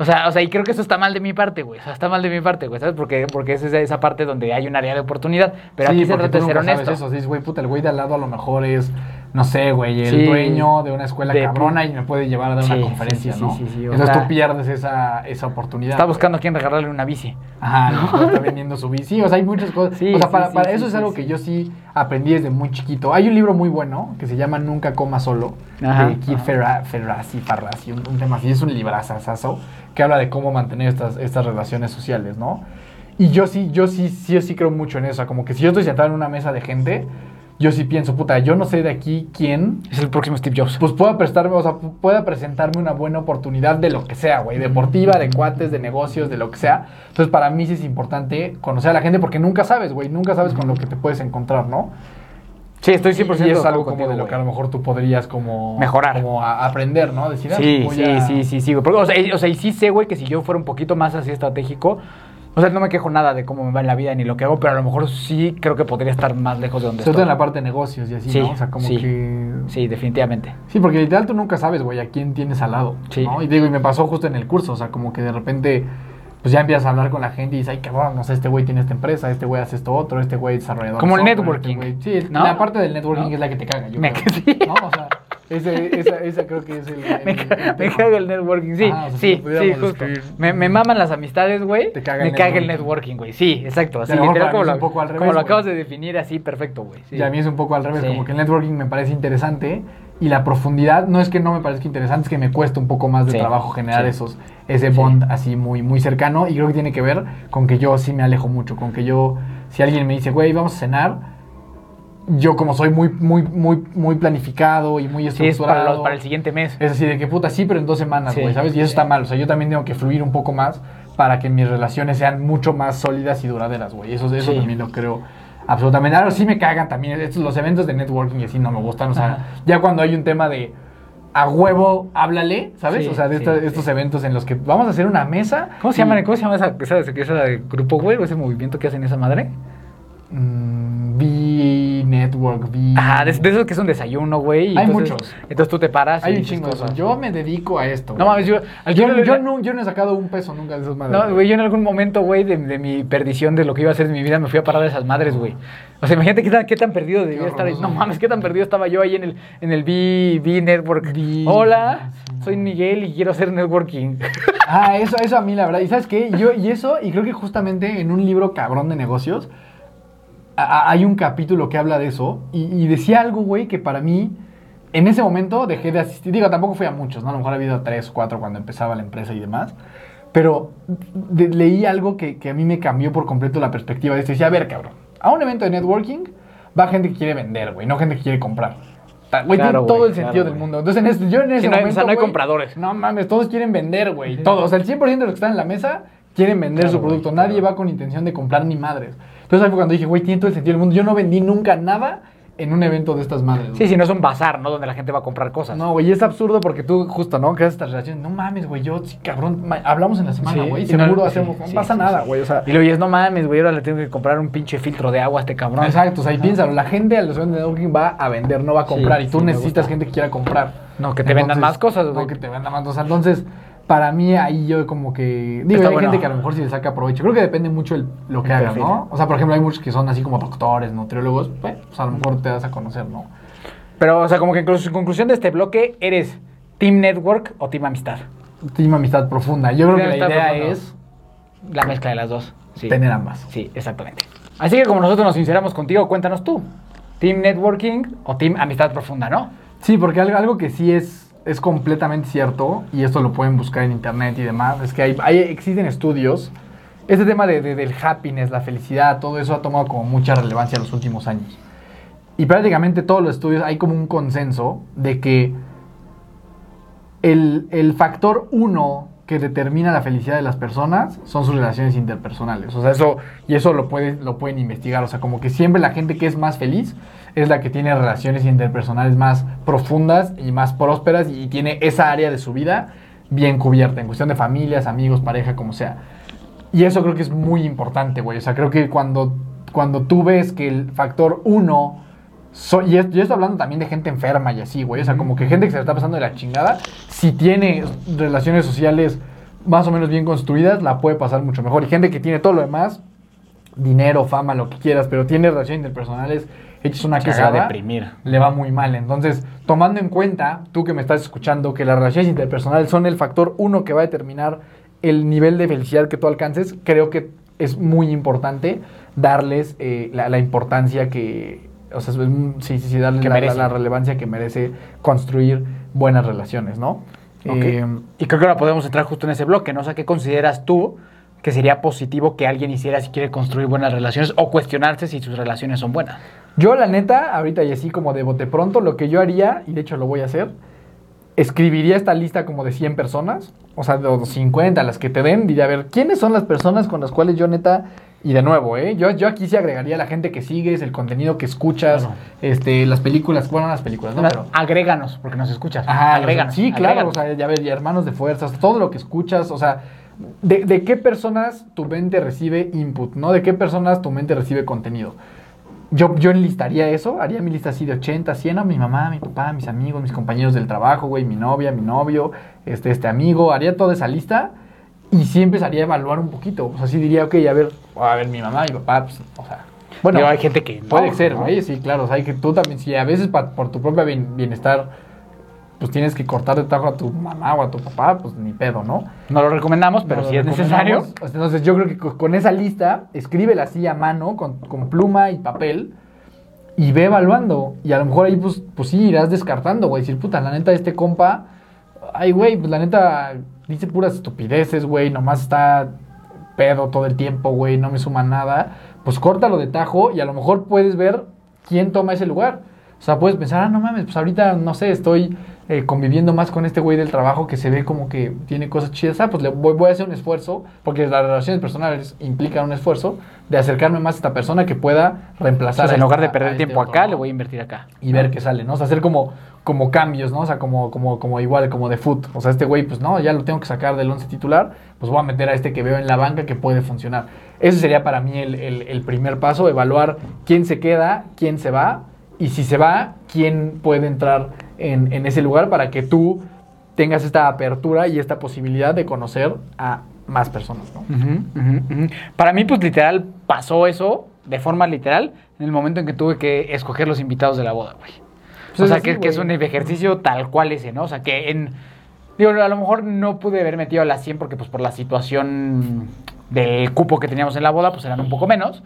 O sea, o sea, y creo que eso está mal de mi parte, güey. O sea, está mal de mi parte, güey, ¿sabes? Porque, porque es esa, esa parte donde hay un área de oportunidad. Pero Sí, aquí se trata de ser honesto. sabes eso, sí, güey, puta, el güey de al lado a lo mejor es no sé, güey, el Sí. dueño de una escuela De- cabrona y me puede llevar a dar Sí, una conferencia, sí, ¿no? sí, sí, sí, o Entonces sea- tú pierdes esa, esa oportunidad. Está güey. buscando a quién regalarle una bici. Ajá, ¿no? está vendiendo su bici. O sea, hay muchas cosas. O sea, para, para eso es algo que yo sí aprendí desde muy chiquito. Hay un libro muy bueno que se llama Nunca coma solo, Ajá, de. Ferra- Ferrazzi, Farrazzi, un, un tema así. Es un librazazazo que habla de cómo mantener estas, estas relaciones sociales, ¿no? Y yo sí, yo sí, sí, yo sí creo mucho en eso. O sea, como que si yo estoy sentado en una mesa de gente, yo sí pienso, puta, yo no sé de aquí quién Es el próximo Steve Jobs. pues pueda prestarme, o sea, pu- pueda presentarme una buena oportunidad de lo que sea, güey, deportiva, de cuates, de negocios, de lo que sea. Entonces, para mí sí es importante conocer a la gente porque nunca sabes, güey, nunca sabes con lo que te puedes encontrar, ¿no? Sí, estoy 100% y es de algo como contigo, de lo que a lo mejor tú podrías como Mejorar. como a- aprender, ¿no? Decir, ah, Sí, voy sí, a- sí, sí, sí, güey. Porque, o, sea, y, o sea, y sí sé, güey, que si yo fuera un poquito más así estratégico, o sea, no me quejo nada de cómo me va en la vida ni lo que hago, pero a lo mejor sí creo que podría estar más lejos de donde Sobre todo estoy. en la parte de negocios y así, Sí, ¿no? O sea, como sí. que Sí, definitivamente. Sí, porque literal tú nunca sabes, güey, a quién tienes al lado. Sí. ¿no? Y digo, y me pasó justo en el curso, o sea, como que de repente, pues ya empiezas a hablar con la gente y dices, ay, cabrón, no sé, este güey tiene esta empresa, este güey hace esto otro, este güey es desarrollador. Como el software, networking, este Sí, ¿no? la parte del networking ¿No? es la que te caga, yo Me- creo. sí. ¿No? O sea, ese, esa, esa creo que es el... el- Me, el caga, me tema. caga el networking, sí, Ajá, o sea, si sí, justo. Me, me maman las amistades, güey. Te caga me el caga el networking. networking, güey. Sí, exacto. Así, literal como, es lo, un poco al revés, como lo acabas de definir, así, perfecto, güey. Sí. Y a mí es un poco al revés, Sí. como que el networking me parece interesante y la profundidad no es que no me parezca interesante, es que me cuesta un poco más de Sí, trabajo generar sí. esos ese Sí. bond así muy muy cercano y creo que tiene que ver con que yo sí me alejo mucho, con que yo si alguien me dice, "Güey, vamos a cenar", yo como soy muy muy muy muy planificado y muy Sí, es estructurado. para, los- para el siguiente mes. Es así de que puta, sí, pero en dos semanas, güey, ¿sabes? Y eso está mal. O sea, yo también tengo que fluir un poco más para que mis relaciones sean mucho más sólidas y duraderas, güey. Eso, eso también lo creo absolutamente. Ahora sí me cagan también. Estos, los eventos de networking y así no me gustan. O sea, Ajá. ya cuando hay un tema de a huevo, háblale, ¿sabes? Sí, o sea, de sí, esta- sí. estos eventos en los que vamos a hacer una mesa. ¿Cómo se llama, ¿cómo se llama esa, esa, esa grupo, güey? o ese movimiento que hacen esa madre? Mm, V Network, V. Ajá, de, de esos que es un desayuno, güey. Hay entonces- muchos. Entonces tú te paras. Hay y un chingo cosas. Yo me dedico a esto. No mames, yo. Yo, yo, yo, no, yo no he sacado un peso nunca de esas madres. No, güey, yo en algún momento, güey, de, de mi perdición de lo que iba a hacer de mi vida, me fui a parar a esas madres, güey. O sea, imagínate qué tan, qué tan perdido debía estar ahí. No mames, qué tan perdido estaba yo ahí en el, en el B, B Network. B, Hola, sí. soy Miguel y quiero hacer networking. Ah, eso, eso a mí, la verdad. ¿Y sabes qué? Yo, y eso, y creo que justamente en un libro cabrón de negocios, a- a- hay un capítulo que habla de eso. Y, y decía algo, güey, que para mí, en ese momento dejé de asistir. Digo, tampoco fui a muchos, ¿no? A lo mejor ha habido tres o cuatro cuando empezaba la empresa y demás. Pero de- leí algo que, que a mí me cambió por completo la perspectiva de esto. Decía, a ver, cabrón, a un evento de networking va gente que quiere vender, güey, no gente que quiere comprar. Güey, Claro, tiene todo el sentido claro, del mundo. Entonces, en ese- yo en ese Sí, no hay- o momento. sea, no hay compradores. No mames, todos quieren vender, güey. Todos. O sea, el 100% de los que están en la mesa quieren vender Claro, su producto. Nadie va con intención de comprar ni madres. Entonces ahí fue cuando dije, güey, tiene todo el sentido del mundo. Yo no vendí nunca nada en un evento de estas madres. Sí, si no es un bazar, ¿no? Donde la gente va a comprar cosas. No, güey, es absurdo porque tú justo, ¿no? Creas estas relaciones. No mames, güey, yo, sí, cabrón, hablamos en la semana, Sí, güey. seguro no- hacemos, sí, no sí, pasa sí, nada, sí. güey. O sea, Y luego dices, no mames, güey, ahora le tengo que comprar un pinche filtro de agua a este cabrón. exacto, o sea, y piénsalo, la gente a los eventos de networking va a vender, no va a Sí, comprar. y tú sí, necesitas gente que quiera comprar. No, que te vendan más cosas, güey. No, que te vendan más cosas. Entonces, para mí ahí yo como que... Digo, Está hay bueno. gente que a lo mejor sí le saca provecho. Creo que depende mucho el, lo que hagas. ¿no? O sea, por ejemplo, hay muchos que son así como doctores, nutriólogos. Pues, pues a lo mejor te das a conocer, ¿no? Pero, o sea, como que en conclu- conclusión de este bloque, ¿eres Team Network o Team Amistad? Team amistad profunda. Yo creo que la amistad idea profunda. es La mezcla de las dos. Sí. tener ambas. Sí, exactamente. Así que como nosotros nos sinceramos contigo, cuéntanos tú. ¿Team Networking o Team Amistad Profunda, no? Sí, porque algo, algo que sí es, es completamente cierto, y esto lo pueden buscar en internet y demás, es que hay, existen estudios. Este tema de- del happiness, la felicidad, todo eso ha tomado como mucha relevancia en los últimos años. Y prácticamente todos los estudios hay como un consenso de que el, el factor uno que determina la felicidad de las personas son sus relaciones interpersonales. O sea, eso, y eso lo, puede, lo pueden investigar. O sea, como que siempre la gente que es más feliz es la que tiene relaciones interpersonales más profundas y más prósperas y tiene esa área de su vida bien cubierta, en cuestión de familias, amigos, pareja, como sea. Y eso creo que es muy importante, güey. O sea, creo que cuando, cuando tú ves que el factor uno... so- y es- yo estoy hablando también de gente enferma y así, güey. O sea, como que gente que se la está pasando de la chingada, si tiene relaciones sociales más o menos bien construidas, la puede pasar mucho mejor. Y gente que tiene todo lo demás, dinero, fama, lo que quieras, pero tiene relaciones interpersonales hechas una cagada, deprimir. le va muy mal. Entonces, tomando en cuenta, tú que me estás escuchando, que las relaciones interpersonales son el factor uno que va a determinar el nivel de felicidad que tú alcances, creo que es muy importante darles eh, la, la importancia que, o sea, sí, sí, sí, darles Que la, la- relevancia que merece construir buenas relaciones, ¿no? Eh, y creo que ahora podemos entrar justo en ese bloque, ¿no? O sea, ¿qué consideras tú que sería positivo que alguien hiciera si quiere construir buenas relaciones o cuestionarse si sus relaciones son buenas? Yo, la neta, ahorita y así como de bote pronto, lo que yo haría, y de hecho lo voy a hacer, escribiría esta lista como de 100 personas, o sea, de 50, las que te den, diría, a ver, ¿quiénes son las personas con las cuales yo neta, y de nuevo, ¿eh? Yo, yo aquí sí agregaría la gente que sigues, el contenido que escuchas, Claro. este, las películas, bueno, las películas, ¿no? Pero- Agréganos, porque nos escuchas. Ajá, agréganos. sí, claro, agréganos. o sea, ya ver, y hermanos de fuerzas, todo lo que escuchas, o sea, de, de qué personas tu mente recibe input, ¿no? De qué personas tu mente recibe contenido. Yo, yo enlistaría eso, haría mi lista así de 80, 100, a mi mamá, mi papá, mis amigos, mis compañeros del trabajo, güey, mi novia, mi novio, este, este amigo, haría toda esa lista y sí empezaría a evaluar un poquito. O sea, sí diría, ok, a ver, a ver, mi mamá, mi papá, pues, o sea, bueno, Pero hay gente que no, puede ser, ¿no? güey, sí, claro, o sea, hay que tú también, si a veces pa- por tu propio bien- bienestar, pues tienes que cortar de tajo a tu mamá o a tu papá, pues ni pedo, ¿no? No lo recomendamos, pero No si es necesario. Entonces yo creo que co- con esa lista, escríbela así a mano, con, con pluma y papel, y ve evaluando. Y a lo mejor ahí, pues, pues sí, irás descartando, güey. Decir, puta, la neta, este compa, ay, güey, pues la neta, dice puras estupideces, güey, nomás está pedo todo el tiempo, güey, no me suma nada. Pues córtalo de tajo y a lo mejor puedes ver quién toma ese lugar. O sea, puedes pensar, ah, no mames, pues ahorita, no sé, estoy eh, conviviendo más con este güey del trabajo que se ve como que tiene cosas chidas. Ah, pues le voy, voy a hacer un esfuerzo, porque las relaciones personales implican un esfuerzo de acercarme más a esta persona que pueda reemplazar. En lugar de perder este tiempo otro, acá, ¿no? le voy a invertir acá. y ver qué sale, ¿no? O sea, hacer como, como cambios, ¿no? O sea, como, como, como igual, como de foot. O sea, este güey, pues no, ya lo tengo que sacar del once titular, pues voy a meter a este que veo en la banca que puede funcionar. Ese sería para mí el, el- el primer paso, evaluar quién se queda, quién se va, y si se va, quién puede entrar en, en ese lugar para que tú tengas esta apertura y esta posibilidad de conocer a más personas, ¿no? Para mí, pues literal, pasó eso de forma literal en el momento en que tuve que escoger los invitados de la boda, güey. Pues o sea, así, que, que es un ejercicio tal cual ese, ¿no? O sea, que en... Digo, a lo mejor no pude haber metido a las 100 porque pues por la situación del cupo que teníamos en la boda, pues eran un poco menos.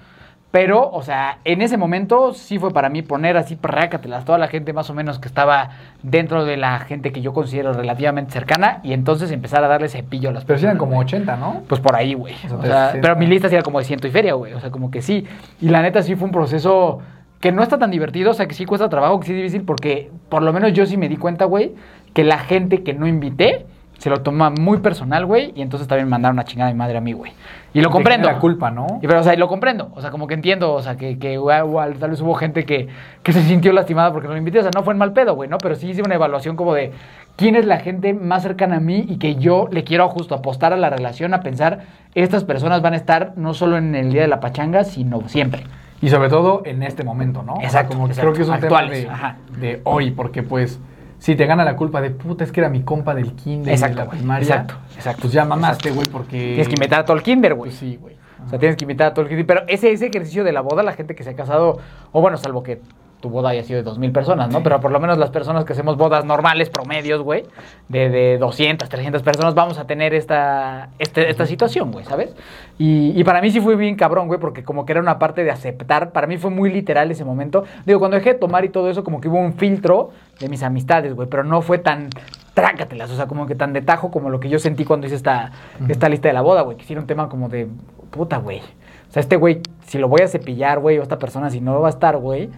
Pero, o sea, en ese momento sí fue para mí poner así, rácatelas, toda la gente más o menos que estaba dentro de la gente que yo considero relativamente cercana y entonces empezar a darle cepillo a las Pero sí eran personas, como güey. 80, ¿no? Pues por ahí, güey. O sea, sí, pero sí. mi lista sí era como de ciento y feria, güey. O sea, como que sí. Y la neta sí fue un proceso que no está tan divertido, o sea, que sí cuesta trabajo, que sí es difícil, porque por lo menos yo sí me di cuenta, güey, que la gente que no invité se lo toma muy personal, güey, y entonces también mandaron a chingada a mi madre a mí, güey. Y lo comprendo. genera culpa, ¿no? Y pero, o sea, y lo comprendo. O sea, como que entiendo, o sea, que, que igual, tal vez hubo gente que, que se sintió lastimada porque no lo invité. O sea, no fue en mal pedo, güey, ¿no? Pero sí hice una evaluación como de quién es la gente más cercana a mí y que yo le quiero justo apostar a la relación, a pensar, estas personas van a estar no solo en el día de la pachanga, sino siempre. Y sobre todo en este momento, ¿no? O sea, Exacto, como que exacto. creo que es un Actuales, tema de, de hoy, porque pues si te gana la culpa de puta, es que era mi compa del kinder Exacto, de la güey, primaria. exacto, exacto. Pues ya mamaste, güey, porque... Tienes que invitar a todo el kinder, güey. Pues sí, güey. O sea, tienes que invitar a todo el kinder. Pero ese, ese ejercicio de la boda, la gente que se ha casado, o bueno, salvo que tu boda haya sido de 2.000 personas, ¿no? Pero por lo menos las personas que hacemos bodas normales, promedios, güey, de, de 200, 300 personas, vamos a tener esta, este- esta situación, güey, ¿sabes? Y, y para mí sí fue bien cabrón, güey, porque como que era una parte de aceptar, para mí fue muy literal ese momento. Digo, cuando dejé de tomar y todo eso, como que hubo un filtro de mis amistades, güey, pero no fue tan trácatelas, o sea, como que tan de tajo como lo que yo sentí cuando hice esta, esta lista de la boda, güey, que sí era un tema como de, puta, güey. O sea, este güey, si lo voy a cepillar, güey, o esta persona, si no va a estar, güey,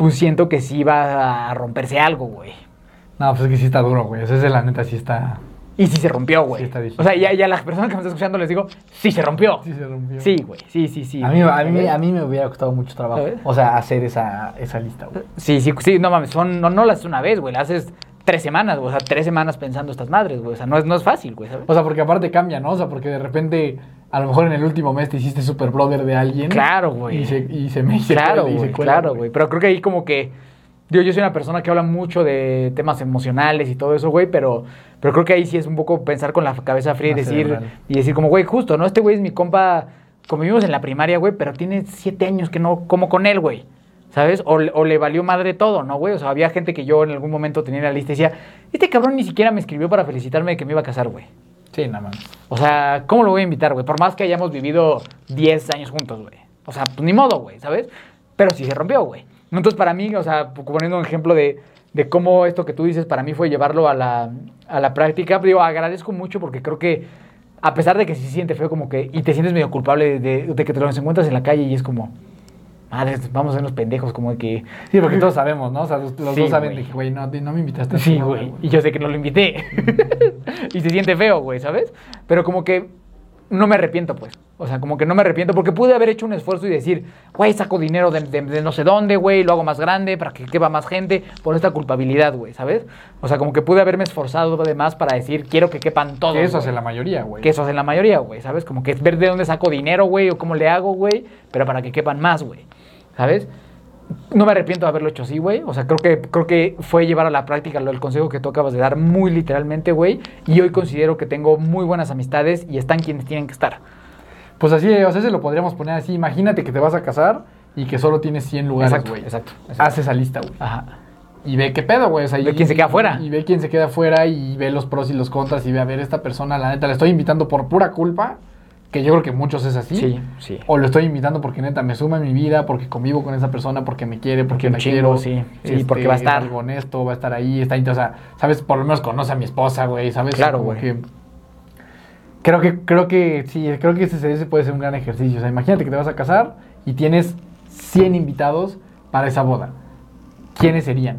pues siento que sí va a romperse algo, güey. No, pues es que sí está duro, güey. Esa es la neta, sí está... Y sí se rompió, güey. Sí está difícil. o sea, ya, ya las personas que me están escuchando les digo, sí se rompió. Sí se rompió. Sí, güey, sí, sí, sí. A mí, a, mí, a mí me hubiera costado mucho trabajo. ¿Sabes? O sea, hacer esa, esa lista, güey. Sí, sí, sí, no mames, son, no, no las haces una vez, güey, las haces tres semanas, güey, o sea, tres semanas pensando estas madres, güey, o sea, no es, no es fácil, güey, ¿sabes? O sea, porque aparte cambia, ¿no? O sea, porque de repente, a lo mejor en el último mes te hiciste super brother de alguien. Claro, güey. Y se, y se me se Claro, güey, claro, güey. Pero creo que ahí como que. Digo, yo soy una persona que habla mucho de temas emocionales y todo eso, güey, pero, pero creo que ahí sí es un poco pensar con la cabeza fría y Más decir, cerebral. y decir como, güey, justo, ¿no? Este güey es mi compa convivimos en la primaria, güey, pero tiene siete años que no como con él, güey. ¿Sabes? O, le- o le valió madre todo, ¿no, güey? O sea, había gente que yo en algún momento tenía en la lista y decía, este cabrón ni siquiera me escribió para felicitarme de que me iba a casar, güey. Sí, nada más. O sea, ¿cómo lo voy a invitar, güey? Por más que hayamos vivido 10 años juntos, güey. O sea, pues ni modo, güey, ¿sabes? Pero sí se rompió, güey. Entonces, para mí, o sea, poniendo un ejemplo de, de cómo esto que tú dices para mí fue llevarlo a la, a la práctica, digo, agradezco mucho porque creo que a pesar de que sí siente feo como que, y te sientes medio culpable de, de que te los encuentras en la calle y es como, madre, vamos a ser unos pendejos, como de que... Sí, porque todos sabemos, ¿no? O sea, los, los Sí, dos saben güey. de que, güey, no, no me invitaste Sí, güey. Y yo sé que no lo invité. y se siente feo, güey, ¿sabes? Pero como que no me arrepiento, pues. O sea, como que no me arrepiento porque pude haber hecho un esfuerzo y decir, güey, saco dinero de, de- de no sé dónde, güey, lo hago más grande para que quepa más gente por esta culpabilidad, güey, ¿sabes? O sea, como que pude haberme esforzado de más para decir, quiero que quepan todos. Que eso hace la mayoría, güey. Que eso hace la mayoría, güey, ¿sabes? Como que es ver de dónde saco dinero, güey, o cómo le hago, güey, pero para que quepan más, güey, ¿sabes? No me arrepiento de haberlo hecho así, güey. O sea, creo que, creo que fue llevar a la práctica lo, el consejo que tú acabas de dar muy literalmente, güey. Y hoy considero que tengo muy buenas amistades y están quienes tienen que estar. Pues así, o sea, se lo podríamos poner así. Imagínate que te vas a casar y que solo tienes 100 lugares, güey. exacto, exacto. Haz esa lista, güey. Ajá. Y ve qué pedo, güey. O sea, Ve y- quién se queda y- fuera. Y ve quién se queda fuera y ve los pros y los contras y ve a ver esta persona, la neta, la estoy invitando por pura culpa, que yo creo que muchos es así. Sí, sí. O lo estoy invitando porque neta me suma en mi vida, porque convivo con esa persona, porque me quiere, porque, chingo, quiero. sí. Sí, porque va a es estar. algo honesto, va a estar ahí, está ahí, o sea, sabes, por lo menos conoce a mi esposa, güey, sabes. Claro, güey. que- Creo que, creo que, sí, creo que ese, ese puede ser un gran ejercicio. O sea, imagínate que te vas a casar y tienes 100 invitados para esa boda. ¿Quiénes serían?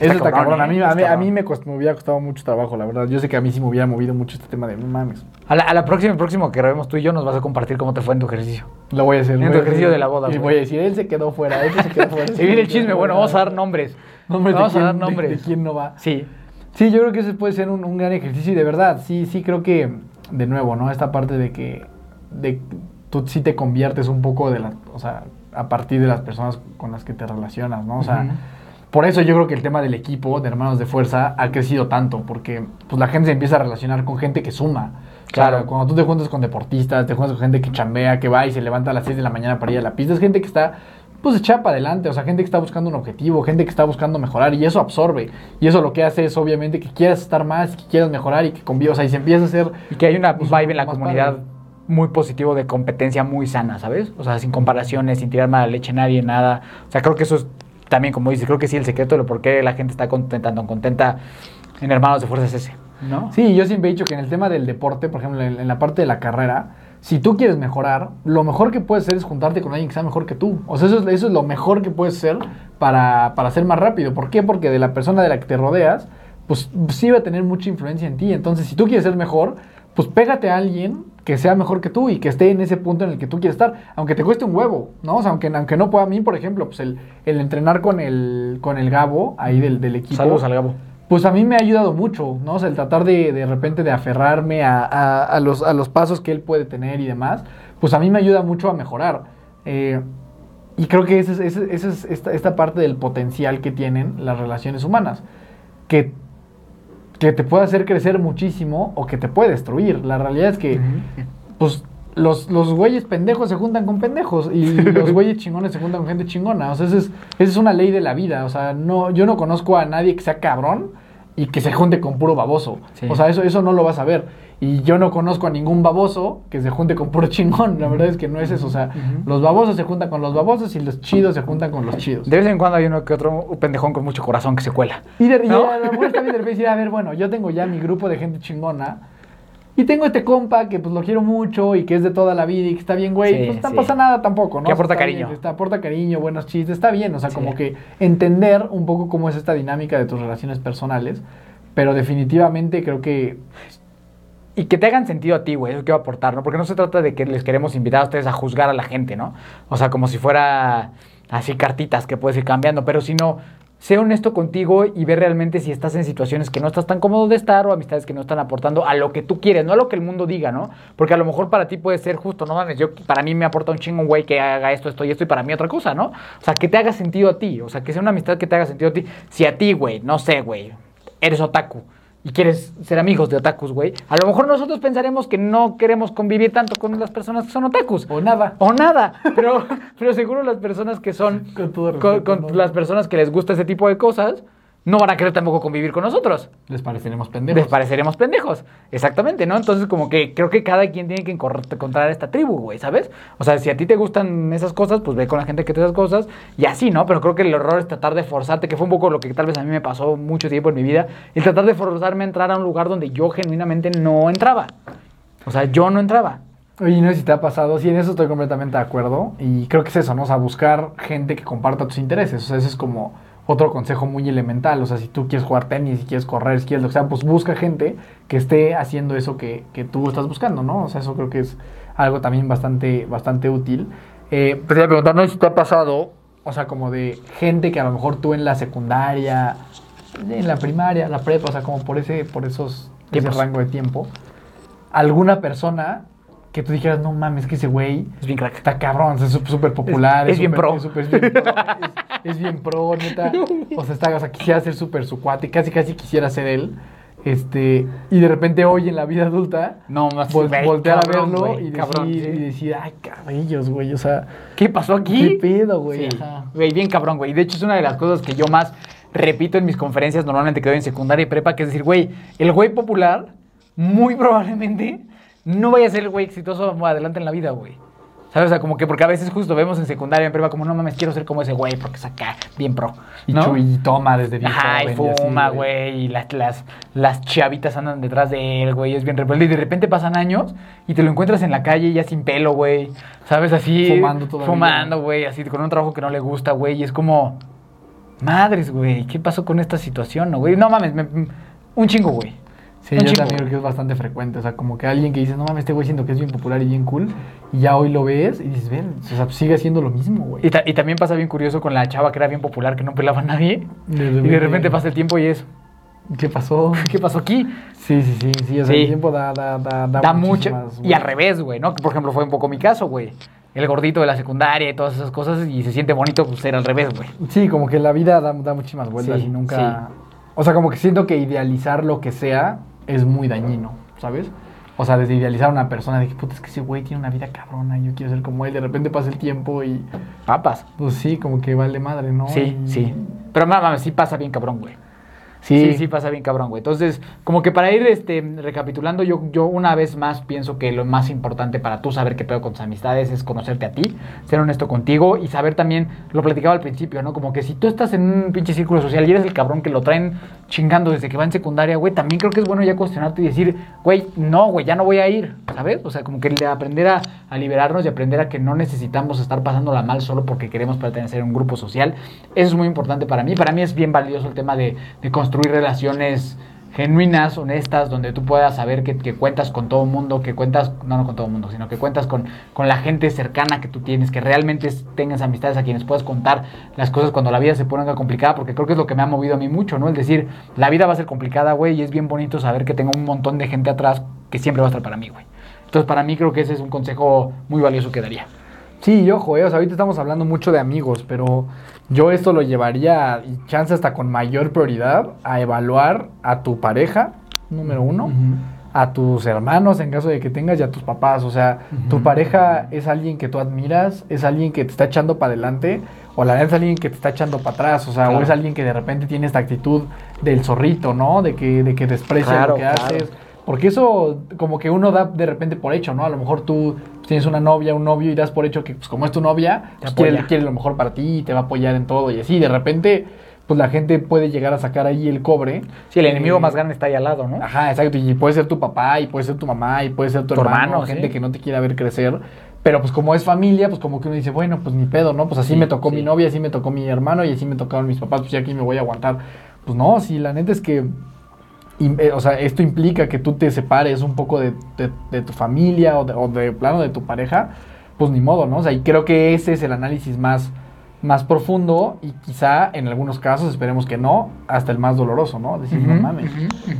Eso está cabrón. A mí, a mí, a mí me, cost- me hubiera costado mucho trabajo, la verdad. Yo sé que a mí sí me hubiera movido mucho este tema de no mames. A la, a la próxima, el próximo que grabemos tú y yo nos vas a compartir cómo te fue en tu ejercicio. Lo voy a hacer. En tu ejercicio de la boda, Y voy a decir, él se quedó fuera, él se quedó fuera. Se viene el chisme, bueno, vamos a dar nombres. Nombres de vamos a dar nombres. De, quién no va. Sí. Sí, yo creo que ese puede ser un, un gran ejercicio y de verdad, sí, sí creo que, de nuevo, ¿no? Esta parte de que de, tú sí te conviertes un poco de la, o sea, a partir de las personas con las que te relacionas, ¿no? O sea. Por eso yo creo que el tema del equipo de hermanos de fuerza ha crecido tanto, porque pues la gente se empieza a relacionar con gente que suma. Claro. Cuando tú te juntas con deportistas, te juntas con gente que chambea, que va y se levanta a las 6 de la mañana para ir a la pista, es gente que está pues echada para adelante, o sea, gente que está buscando un objetivo, gente que está buscando mejorar y eso absorbe. Y eso lo que hace es obviamente que quieras estar más, que quieras mejorar y que convivas, o sea, y se empieza a hacer Y que hay una Pues, vibe en la comunidad padre. muy positivo de competencia muy sana, ¿sabes? O sea, sin comparaciones, sin tirar mala leche a nadie, nada. O sea, creo que eso es también, como dices, creo que sí, el secreto de por qué la gente está contenta, tan contenta en Hermanos de Fuerza es ese, ¿no? Sí, yo siempre he dicho que en el tema del deporte, por ejemplo, en, en la parte de la carrera, si tú quieres mejorar, lo mejor que puedes hacer es juntarte con alguien que sea mejor que tú. O sea, eso es, eso es lo mejor que puedes hacer para, para ser más rápido. ¿Por qué? Porque de la persona de la que te rodeas, pues sí va a tener mucha influencia en ti. Entonces, si tú quieres ser mejor, pues pégate a alguien que sea mejor que tú y que esté en ese punto en el que tú quieres estar, aunque te cueste un huevo, ¿no? O sea, aunque, aunque no pueda a mí, por ejemplo, pues el, el entrenar con el, con el Gabo ahí del, del equipo. Saludos al Gabo. Pues a mí me ha ayudado mucho, ¿no? O sea, el tratar de de repente de aferrarme a, a- a los, a los pasos que él puede tener y demás, pues a mí me ayuda mucho a mejorar. Eh, y creo que esa es, esa es- esa es esta, esta parte del potencial que tienen las relaciones humanas, que, que te puede hacer crecer muchísimo o que te puede destruir. La realidad es que, pues, los, los güeyes pendejos se juntan con pendejos y los güeyes chingones se juntan con gente chingona. O sea, esa es, esa es una ley de la vida. O sea, no, yo no conozco a nadie que sea cabrón y que se junte con puro baboso. Sí. O sea, eso, eso no lo vas a ver. Y yo no conozco a ningún baboso que se junte con puro chingón. La verdad es que no es eso. O sea, los babosos se juntan con los babosos y los chidos se juntan con los chidos. De vez en cuando hay uno que otro pendejón con mucho corazón que se cuela. Y, de, y ¿No? a lo mejor también de decir, a ver, bueno, yo tengo ya mi grupo de gente chingona. Y tengo este compa que pues lo quiero mucho y que es de toda la vida y que está bien, güey. Sí, pues no sí. pasa nada tampoco, ¿no? Que aporta Está bien, cariño. está- aporta cariño, buenos chistes, está bien. O sea, Sí. como que entender un poco cómo es esta dinámica de tus relaciones personales. Pero definitivamente creo que Y que te hagan sentido a ti, güey, eso quiero aportar, ¿no? Porque no se trata de que les queremos invitar a ustedes a juzgar a la gente, ¿no? O sea, como si fuera así cartitas que puedes ir cambiando, pero si no, sé honesto contigo y ve realmente si estás en situaciones que no estás tan cómodo de estar o amistades que no están aportando a lo que tú quieres, no a lo que el mundo diga, ¿no? Porque a lo mejor para ti puede ser justo, no mames, yo para mí me aporta un chingo güey que haga esto, esto y esto y para mí otra cosa, ¿no? O sea, que te haga sentido a ti, o sea, que sea una amistad que te haga sentido a ti. Si a ti, güey, no sé, güey, eres otaku, y quieres ser amigos de otakus, güey, a lo mejor nosotros pensaremos que no queremos convivir tanto con las personas que son otakus. O nada. O nada, pero, pero seguro las personas que son, Con todo con, respeto, con ¿no? las personas que les gusta ese tipo de cosas, no van a querer tampoco convivir con nosotros. Les pareceremos pendejos. Les pareceremos pendejos. Exactamente, ¿no? Entonces, como que creo que cada quien tiene que encontrar esta tribu, güey, ¿sabes? O sea, si a ti te gustan esas cosas, pues ve con la gente que te esas cosas y así, ¿no? Pero creo que el error es tratar de forzarte, que fue un poco lo que tal vez a mí me pasó mucho tiempo en mi vida, el tratar de forzarme a entrar a un lugar donde yo genuinamente no entraba. O sea, yo no entraba. Oye, no sé si te ha pasado, sí, en eso estoy completamente de acuerdo. Y creo que es eso, ¿no? O sea, buscar gente que comparta tus intereses. O sea, ese es como otro consejo muy elemental. O sea, si tú quieres jugar tenis, si quieres correr, si quieres lo que sea, pues busca gente que esté haciendo eso que, que tú estás buscando, ¿no? O sea, eso creo que es algo también bastante, bastante útil. Eh, pues te iba a preguntar, no si te ha pasado, o sea, como de gente que a lo mejor tú en la secundaria, en la primaria, la prepa, o sea, como por ese, por esos, ese rango de tiempo, alguna persona que tú dijeras, no mames, que ese güey Es bien crack. está cabrón, es súper popular. Es- es bien pro. Es, bien pro, es- es bien pro, neta. O sea, está, o sea, quisiera ser súper su cuate, casi casi quisiera ser él. Este, y de repente hoy en la vida adulta, No, más vol- voltear cabrón, a verlo y, decir, cabrón, sí. y decir, ay, cabellos, güey, o sea, ¿Qué pasó aquí? ¿qué pedo, güey? Sí, güey, bien cabrón, güey. De hecho, es una de las cosas que yo más repito en mis conferencias, normalmente que doy en secundaria y prepa, que es decir, güey, el güey popular, muy probablemente, no vaya a ser el güey exitoso más adelante en la vida, güey. ¿Sabes? O sea, como que porque a veces justo vemos en secundaria en prepa como, no mames, quiero ser como ese güey porque es acá, bien pro. Y, ¿no? y toma desde bien Ajá, y joven así, fuma, güey, y las, las, las chavitas andan detrás de él, güey, es bien rebelde. Y de repente pasan años y te lo encuentras en la calle ya sin pelo, güey, ¿sabes? Así. Fumando todavía. Fumando, güey, así con un trabajo que no le gusta, güey, y es como, madres, güey, ¿qué pasó con esta situación, no, güey? No mames, me- un chingo, güey. Sí, yo también creo que es bastante frecuente. O sea, como que alguien que dice, no mames, este güey siento que es bien popular y bien cool. Y ya hoy lo ves y dices, ven, o sea, sigue haciendo lo mismo, güey. Y, ta- y también pasa bien curioso con la chava que era bien popular, que no pelaba a nadie. Y de repente pasa el tiempo y es, ¿Qué pasó? ¿qué pasó aquí? Sí, sí, sí, sí. O sea, Sí. el tiempo da, da, da, da, mucho. Y al revés, güey, ¿no? Que por ejemplo fue un poco mi caso, güey. El gordito de la secundaria y todas esas cosas y se siente bonito pues ser al revés, güey. Sí, como que la vida da, da muchísimas vueltas Sí, y nunca... O sea, como que siento que idealizar lo que sea es muy dañino, ¿sabes? O sea, desde idealizar a una persona de que, puta, es que ese güey tiene una vida cabrona y yo quiero ser como él. De repente pasa el tiempo y, Papas. pues sí, como que vale madre, ¿no? Sí, Y- sí. Pero mames, sí pasa bien cabrón, güey. Sí, Sí, sí pasa bien cabrón, güey. Entonces, como que para ir este, recapitulando, yo, yo una vez más pienso que lo más importante para tú saber qué pedo con tus amistades es conocerte a ti, ser honesto contigo y saber también, lo platicaba al principio, ¿no? Como que si tú estás en un pinche círculo social y eres el cabrón que lo traen chingando desde que va en secundaria, güey, también creo que es bueno ya cuestionarte y decir, güey, no, güey, ya no voy a ir, ¿sabes? O sea, como que aprender a, a liberarnos y aprender a que no necesitamos estar pasándola mal solo porque queremos pertenecer a un grupo social. Eso es muy importante para mí. Para mí es bien valioso el tema de, de construir relaciones genuinas, honestas, donde tú puedas saber que, que cuentas con todo el mundo, que cuentas, no, no con todo el mundo, sino que cuentas con, con la gente cercana que tú tienes, que realmente tengas amistades a quienes puedas contar las cosas cuando la vida se ponga complicada, porque creo que es lo que me ha movido a mí mucho, ¿no? El decir, la vida va a ser complicada, güey, y es bien bonito saber que tengo un montón de gente atrás que siempre va a estar para mí, güey. Entonces, para mí creo que ese es un consejo muy valioso que daría. Sí, y ojo, eh, o sea, ahorita estamos hablando mucho de amigos, pero yo esto lo llevaría, y chance hasta con mayor prioridad, a evaluar a tu pareja, número uno, a tus hermanos en caso de que tengas y a tus papás. O sea, tu pareja es alguien que tú admiras, es alguien que te está echando para adelante, o la neta es alguien que te está echando para atrás, o sea, Claro. o es alguien que de repente tiene esta actitud del zorrito, ¿no? De que, de que desprecia Claro, lo que claro. haces. Porque eso como que uno da de repente por hecho, ¿no? A lo mejor tú tienes una novia, un novio y das por hecho que pues como es tu novia, pues, quiere, quiere lo mejor para ti y te va a apoyar en todo y así. De repente, pues la gente puede llegar a sacar ahí el cobre. Sí, el enemigo Eh, más grande está ahí al lado, ¿no? Ajá, exacto. Y puede ser tu papá, y puede ser tu mamá, y puede ser tu, Tu hermano, hermano, gente sí. que no te quiera ver crecer. Pero pues como es familia, pues como que uno dice, bueno, pues ni pedo, ¿no? Pues así Sí, me tocó sí. mi novia, así me tocó mi hermano y así me tocaron mis papás, pues ya aquí me voy a aguantar. Pues no, si la neta es que, o sea, esto implica que tú te separes un poco de, de- de tu familia o de, o de plano de tu pareja, pues ni modo, ¿no? O sea, y creo que ese es el análisis más, más profundo y quizá en algunos casos, esperemos que no, hasta el más doloroso, ¿no? Decir, no mames.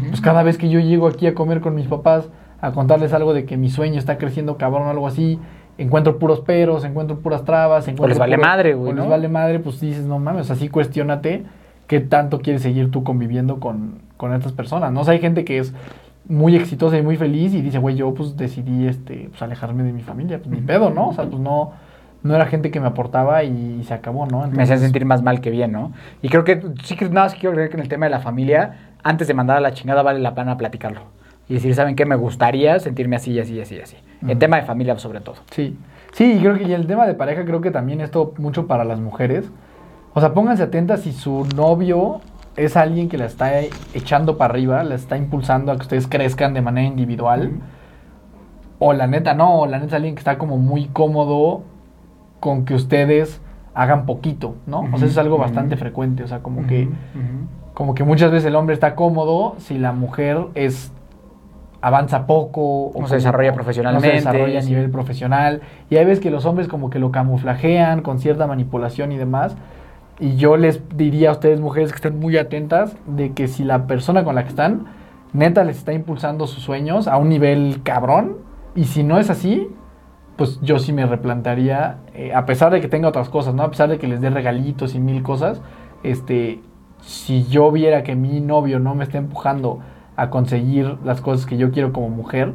Pues cada vez que yo llego aquí a comer con mis papás, a contarles algo de que mi sueño está creciendo cabrón o algo así, encuentro puros peros, encuentro puras trabas, encuentro les vale madre, güey, o les vale madre, pues dices, no mames, así cuestionate qué tanto quieres seguir tú conviviendo con, con estas personas, ¿no? O sea, hay gente que es muy exitosa y muy feliz y dice, güey, yo pues decidí este, pues, alejarme de mi familia, pues ni pedo, ¿no? O sea, pues no, no era gente que me aportaba y, se acabó, ¿no? me hacían sentir más mal que bien, ¿no? Y creo que sí que nada más quiero creer que en el tema de la familia, antes de mandar a la chingada vale la pena platicarlo. Y decir, ¿saben qué? Me gustaría sentirme así, así, así, así. El tema de familia sobre todo. Sí. Sí, y creo que y el tema de pareja creo que también esto mucho para las mujeres. O sea, pónganse atentas si su novio es alguien que la está echando para arriba, la está impulsando a que ustedes crezcan de manera individual. O la neta no, o la neta es alguien que está como muy cómodo con que ustedes hagan poquito, ¿no? O sea, eso es algo bastante frecuente, o sea, como que como que muchas veces el hombre está cómodo si la mujer es avanza poco o se desarrolla profesionalmente, se desarrolla a nivel profesional. Y hay veces que los hombres como que lo camuflajean con cierta manipulación y demás y yo les diría a ustedes, mujeres, que estén muy atentas de que si la persona con la que están, neta, les está impulsando sus sueños a un nivel cabrón, y si no es así, pues yo sí me replantearía, eh, a pesar de que tenga otras cosas, ¿no? A pesar de que les dé regalitos y mil cosas, este, si yo viera que mi novio no me está empujando a conseguir las cosas que yo quiero como mujer,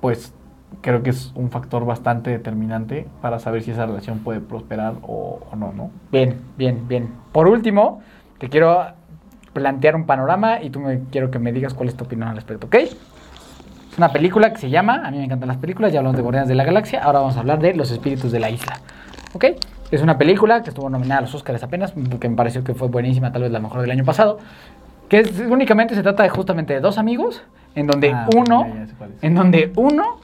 pues creo que es un factor bastante determinante para saber si esa relación puede prosperar o, no, ¿no? Bien, bien, bien. Por último, te quiero plantear un panorama y tú me quiero que me digas cuál es tu opinión al respecto, ¿ok? Es una película que se llama, a mí me encantan las películas, ya hablamos de Guardianes de la Galaxia, ahora vamos a hablar de Los Espíritus de la Isla, ¿ok? Es una película que estuvo nominada a los Oscars apenas, que me pareció que fue buenísima, tal vez la mejor del año pasado, que únicamente se trata de justamente de dos amigos, en donde ah, uno, en donde uno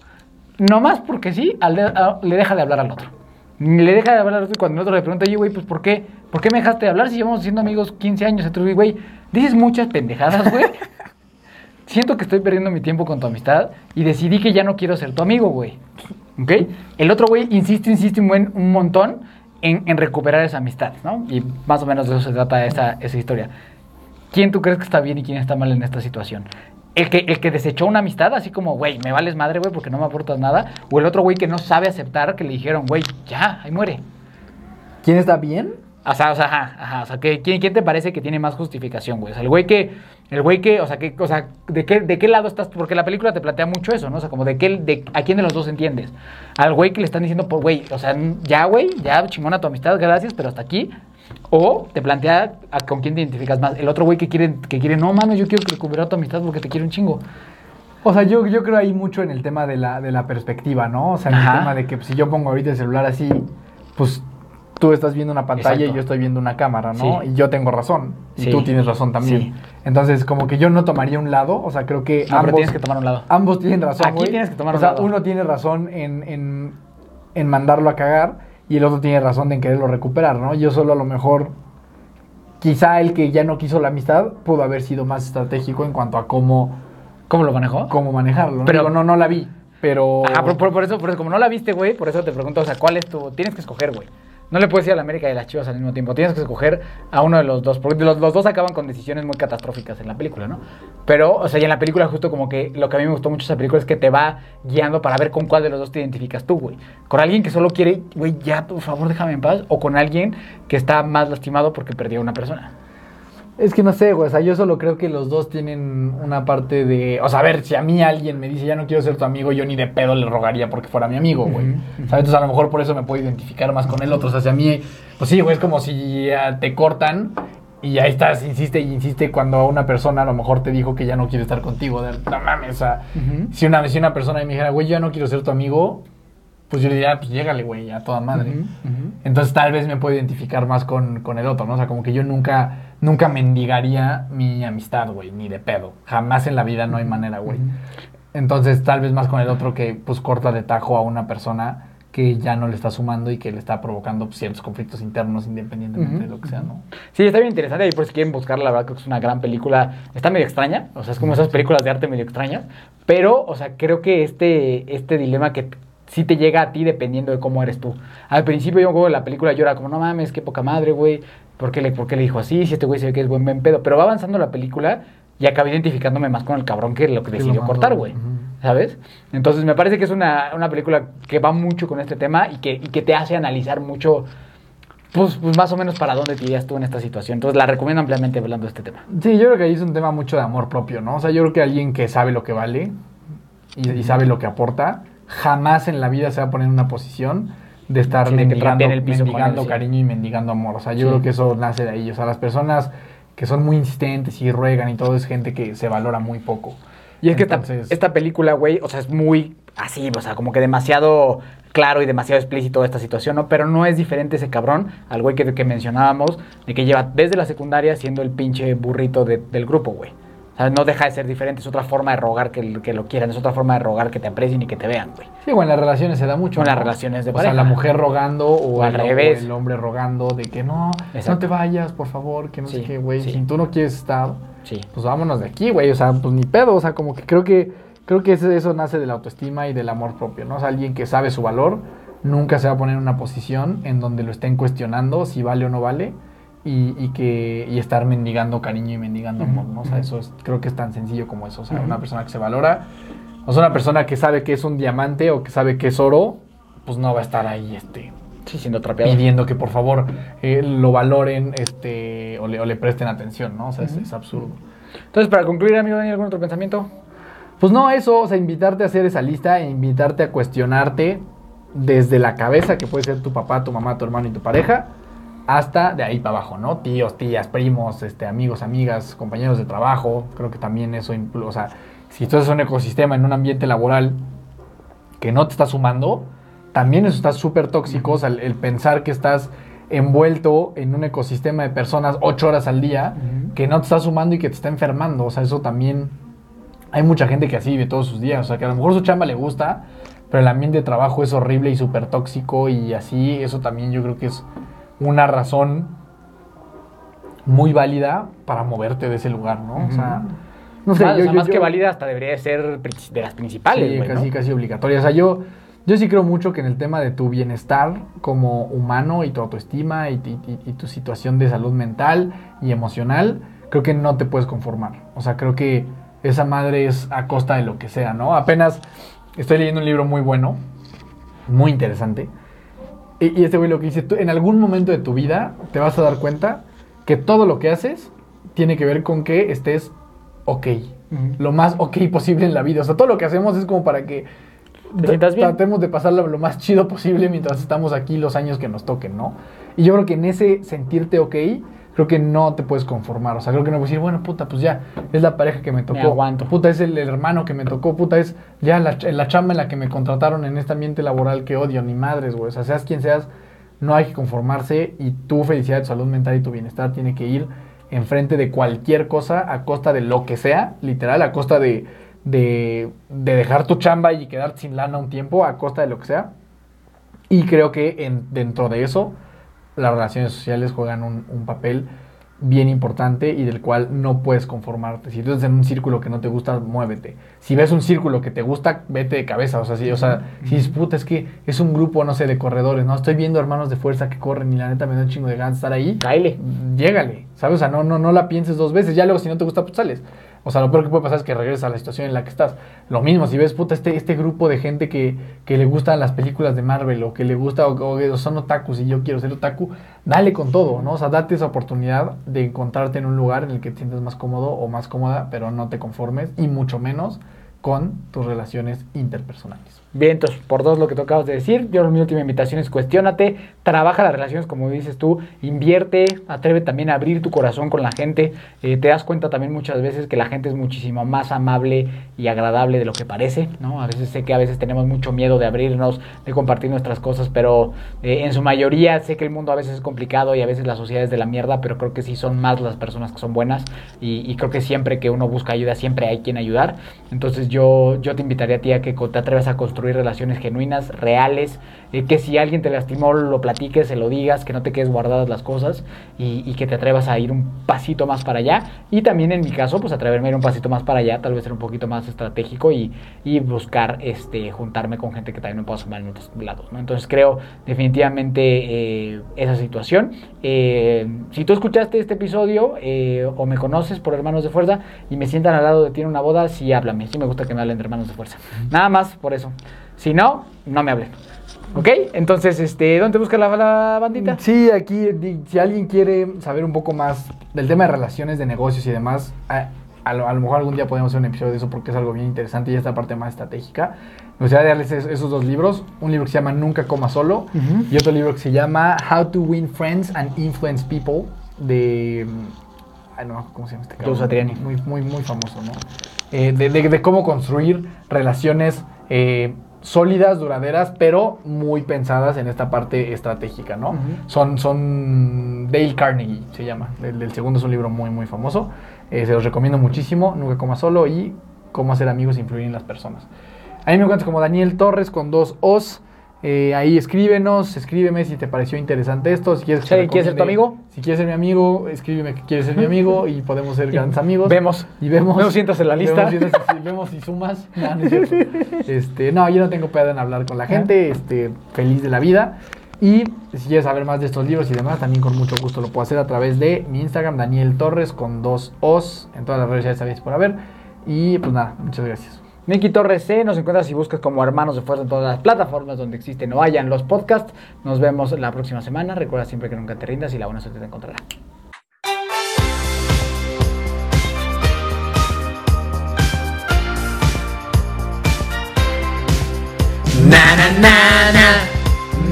nomás porque sí, le deja de hablar al otro. Le deja de hablar al otro y cuando el otro le pregunta, oye, güey, pues ¿por qué? ¿Por qué me dejaste de hablar si llevamos siendo amigos 15 años? Entonces, güey, dices muchas pendejadas, güey. Siento que estoy perdiendo mi tiempo con tu amistad y decidí que ya no quiero ser tu amigo, güey. ¿Ok? El otro güey insiste, insiste un, buen, un montón en, en, recuperar esa amistad, ¿no? Y más o menos de eso se trata esa, esa historia. ¿Quién tú crees que está bien y quién está mal en esta situación? El que, el que desechó una amistad, así como, güey, me vales madre, güey, porque no me aportas nada. O el otro güey que no sabe aceptar que le dijeron, güey, ya, ahí muere. ¿Quién está bien? O sea, o sea, ajá, ajá, o sea, ¿quién, ¿quién te parece que tiene más justificación, güey? O sea, el güey que, el güey que, o sea, que, o sea, ¿de qué, ¿de qué lado estás? Porque la película te plantea mucho eso, ¿no? O sea, como de qué, de, ¿a quién de los dos entiendes? Al güey que le están diciendo, pues, güey, o sea, ya, güey, ya chingona tu amistad, gracias, pero hasta aquí. O te plantea a con quién te identificas más. El otro güey que quiere, que quiere, no, mano, yo quiero recuperar tu amistad porque te quiero un chingo. O sea, yo, yo creo ahí mucho en el tema de la, de la perspectiva, ¿no? O sea, en el tema de que pues, si yo pongo ahorita el celular así, pues tú estás viendo una pantalla y yo estoy viendo una cámara, ¿no? Y yo tengo razón. Y tú tienes razón también. Entonces, como que yo no tomaría un lado. O sea, creo que ambos, tienes que tomar un lado. Ambos tienen razón. Aquí tienes que tomar un lado. O sea, uno tiene razón en, en, en mandarlo a cagar y el otro tiene razón en quererlo recuperar, ¿no? Yo solo a lo mejor, quizá el que ya no quiso la amistad pudo haber sido más estratégico en cuanto a cómo... ¿Cómo lo manejó? Cómo manejarlo. Pero no, no la vi, pero... Ah, por, por, eso, por eso, como no la viste, güey, por eso te pregunto, o sea, ¿cuál es tu... Tienes que escoger, güey. No le puedes ir a la América y a las Chivas al mismo tiempo. Tienes que escoger a uno de los dos. Porque los, dos acaban con decisiones muy catastróficas en la película, ¿no? Pero, o sea, y en la película justo como que lo que a mí me gustó mucho de esa película es que te va guiando para ver con cuál de los dos te identificas tú, güey. Con alguien que solo quiere, güey, ya, por favor, déjame en paz. O con alguien que está más lastimado porque perdió a una persona. Es que no sé, güey. O sea, yo solo creo que los dos tienen una parte de. O sea, a ver, si a mí alguien me dice ya no quiero ser tu amigo, yo ni de pedo le rogaría porque fuera mi amigo, güey. Entonces, a lo mejor por eso me puedo identificar más con el otro. O sea, si a mí. Pues sí, güey, es como si te cortan y ahí estás, insiste y insiste cuando una persona a lo mejor te dijo que ya no quiere estar contigo. no mames, o sea, si, una, si una persona me dijera, güey, yo ya no quiero ser tu amigo, pues yo le diría, pues llégale, güey, a toda madre. Entonces tal vez me puedo identificar más con, con, el otro, ¿no? O sea, como que yo nunca, nunca mendigaría mi amistad, güey, ni de pedo. Jamás en la vida no hay manera, güey. Entonces tal vez más con el otro que pues corta de tajo a una persona que ya no le está sumando y que le está provocando pues, ciertos conflictos internos independientemente de lo que sea, ¿no? Sí, está bien interesante y por si quieren buscarla, la verdad creo que es una gran película. Está medio extraña, o sea, es como esas películas de arte medio extrañas, pero, o sea, creo que este, este dilema que sí te llega a ti dependiendo de cómo eres tú. Al principio yo juego la película yo era como, no mames, qué poca madre, güey. ¿Por qué, le, ¿Por qué le dijo así? Si este güey se ve que es buen, buen pedo. Pero va avanzando la película y acabé identificándome más con el cabrón que lo que decidió cortar, güey. ¿Sabes? Entonces me parece que es una, una, película que va mucho con este tema y que, y que te hace analizar mucho pues, pues más o menos para dónde te irías tú en esta situación. Entonces la recomiendo ampliamente hablando de este tema. Sí, yo creo que ahí es un tema mucho de amor propio, ¿no? O sea, yo creo que alguien que sabe lo que vale y, y sabe lo que aporta, jamás en la vida se va a poner en una posición de estar Sí, mendigando, el piso mendigando él, sí. cariño y mendigando amor. O sea, yo Sí. creo que eso nace de ahí. O sea, las personas que son muy insistentes y ruegan y todo es gente que se valora muy poco. Y es que esta- película, güey, o sea, es muy así, o sea, como que demasiado claro y demasiado explícito esta situación, ¿no? Pero no es diferente ese cabrón al güey que, que mencionábamos, de que lleva desde la secundaria siendo el pinche burrito de- del grupo, güey. O sea, no deja de ser diferente, es otra forma de rogar que, que lo quieran, es otra forma de rogar que te aprecien y que te vean, güey. Sí, bueno, en las relaciones se da mucho. O en las relaciones de O sea, pareja. la mujer rogando o, O al el, o revés. el hombre rogando de que no, no te vayas, por favor, que no Sí, sé qué, güey. sí. Si tú no quieres estar, Sí. pues vámonos de aquí, güey. O sea, pues ni pedo. O sea, como que creo que creo que eso nace de la autoestima y del amor propio, ¿no? O sea, alguien que sabe su valor nunca se va a poner en una posición en donde lo estén cuestionando si vale o no vale y, y que y estar mendigando cariño y mendigando amor, ¿no? O sea, eso es, creo que es tan sencillo como eso. O sea, una persona que se valora, o sea, una persona que sabe que es un diamante o que sabe que es oro, pues no va a estar ahí, este, Sí, siendo trapeado. pidiendo que por favor eh, lo valoren, este, o le, o le presten atención, ¿no? O sea, es- es absurdo. Entonces, para concluir, amigo Daniel, ¿algún otro pensamiento? Pues no eso, o sea, invitarte a hacer esa lista e invitarte a cuestionarte desde la cabeza, que puede ser tu papá, tu mamá, tu hermano y tu pareja, hasta de ahí para abajo, ¿no? Tíos, tías, primos, este, amigos, amigas, compañeros de trabajo. Creo que también eso, o sea, si tú haces un ecosistema en un ambiente laboral que no te está sumando, también eso está súper tóxico. O sea, el, el pensar que estás envuelto en un ecosistema de personas ocho horas al día que no te está sumando y que te está enfermando. O sea, eso también hay mucha gente que así vive todos sus días. O sea, que a lo mejor su chamba le gusta, pero el ambiente de trabajo es horrible y súper tóxico y así. Eso también yo creo que es una razón muy válida para moverte de ese lugar, ¿no? O sea, no sé. más, yo- o sea, yo- más que válida, hasta debería de ser de las principales, Sí, casi, casi obligatoria. O sea, yo, yo sí creo mucho que en el tema de tu bienestar como humano y tu autoestima y, y- y- y tu situación de salud mental y emocional, creo que no te puedes conformar. O sea, creo que esa madre es a costa de lo que sea, ¿no? Apenas estoy leyendo un libro muy bueno, muy interesante. Y, y este güey lo que dice, tú, en algún momento de tu vida te vas a dar cuenta que todo lo que haces tiene que ver con que estés ok. Lo más ok posible en la vida. O sea, todo lo que hacemos es como para que ¿Te tratemos de pasarlo lo más chido posible mientras estamos aquí los años que nos toquen, ¿no? Y yo creo que en ese sentirte ok, creo que no te puedes conformar. O sea, creo que no puedes decir, bueno, puta, pues ya, es la pareja que me tocó. aguanto. Puta, es el, hermano que me tocó. Puta, es ya la, la chamba en la que me contrataron en este ambiente laboral que odio, ni madres, güey. O sea, seas quien seas, no hay que conformarse y tu felicidad, tu salud mental y tu bienestar tiene que ir enfrente de cualquier cosa a costa de lo que sea, literal, a costa de, de, de dejar tu chamba y quedarte sin lana un tiempo, a costa de lo que sea. Y creo que en, dentro de eso, las relaciones sociales juegan un, un papel bien importante y del cual no puedes conformarte. Si tú estás en un círculo que no te gusta, muévete. Si ves un círculo que te gusta, vete de cabeza. O sea, si, o sea, si dices, puta, es que es un grupo, no sé, de corredores, ¿no? Estoy viendo hermanos de fuerza que corren y la neta me da un chingo de ganas estar ahí. Cáele. Llégale, ¿sabes? O sea, no, no, no la pienses dos veces. Ya luego, si no te gusta, pues sales. O sea, lo peor que puede pasar es que regreses a la situación en la que estás. Lo mismo, si ves, puta, este, este grupo de gente que, que le gustan las películas de Marvel o que le gusta o, o son otakus y yo quiero ser otaku, dale con todo, ¿no? O sea, date esa oportunidad de encontrarte en un lugar en el que te sientas más cómodo o más cómoda, pero no te conformes y mucho menos con tus relaciones interpersonales. Bien, entonces, por dos lo que tú acabas de decir, yo mi última invitación es cuestiónate, trabaja las relaciones como dices tú, invierte, atreve también a abrir tu corazón con la gente, eh, te das cuenta también muchas veces que la gente es muchísimo más amable y agradable de lo que parece, ¿no? A veces sé que a veces tenemos mucho miedo de abrirnos, de compartir nuestras cosas, pero eh, en su mayoría sé que el mundo a veces es complicado y a veces la sociedad es de la mierda, pero creo que sí son más las personas que son buenas y, y creo que siempre que uno busca ayuda, siempre hay quien ayudar. Entonces yo, yo te invitaría a ti a que te atrevas a construir relaciones genuinas, reales, eh, que si alguien te lastimó lo platiques, se lo digas, que no te quedes guardadas las cosas y, y que te atrevas a ir un pasito más para allá. Y también en mi caso, pues atreverme a ir un pasito más para allá, tal vez ser un poquito más estratégico y, y buscar este, juntarme con gente que también me pueda sumar en otros lados. ¿no? Entonces creo definitivamente eh, esa situación. Eh, si tú escuchaste este episodio o me conoces por Hermanos de Fuerza y me sientan al lado de ti en una boda, sí háblame. Sí me gusta que me hablen de Hermanos de Fuerza. Nada más por eso. Si no, no me hablen. ¿Ok? Entonces, este, ¿dónde busca la, la bandita? Sí, aquí, si alguien quiere saber un poco más del tema de relaciones de negocios y demás, a, a lo, a lo mejor algún día podemos hacer un episodio de eso porque es algo bien interesante y esta parte más estratégica. Me gustaría darles es- esos dos libros. Un libro que se llama Nunca Coma Solo y otro libro que se llama How to Win Friends and Influence People de... Ay, no, ¿cómo se llama este cabrón? Satriani. Muy, muy, muy famoso, ¿no? Eh, de, de- de cómo construir relaciones eh, sólidas, duraderas, pero muy pensadas en esta parte estratégica, ¿no? Son, son Dale Carnegie, se llama. El, el segundo es un libro muy, muy famoso. Eh, se los recomiendo muchísimo. Nunca coma solo y cómo hacer amigos e influir en las personas. A mí me encuentras como Daniel Torres con dos O's. Eh, ahí escríbenos, escríbeme si te pareció interesante esto. Si quieres, que Si alguien te quiere ser tu amigo. Si quieres ser mi amigo, escríbeme que quieres ser mi amigo y podemos ser grandes amigos. Vemos. Y vemos. Vemos si entras en la lista. Vemos si, vemos si sumas. No, no es cierto. Este, no, yo no tengo pedo en hablar con la gente. Este, feliz de la vida. Y si quieres saber más de estos libros y demás, también con mucho gusto lo puedo hacer a través de mi Instagram, Daniel Torres, con dos O's en todas las redes sociales sabéis por haber. Y pues nada, muchas gracias. Miki Torres C. Nos encuentras si buscas como Hermanos de Fuerza en todas las plataformas donde existen o hayan los podcasts. Nos vemos la próxima semana. Recuerda siempre que nunca te rindas y la buena suerte te encontrará. Na na na na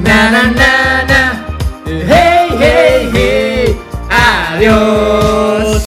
na na na na Hey hey hey Adiós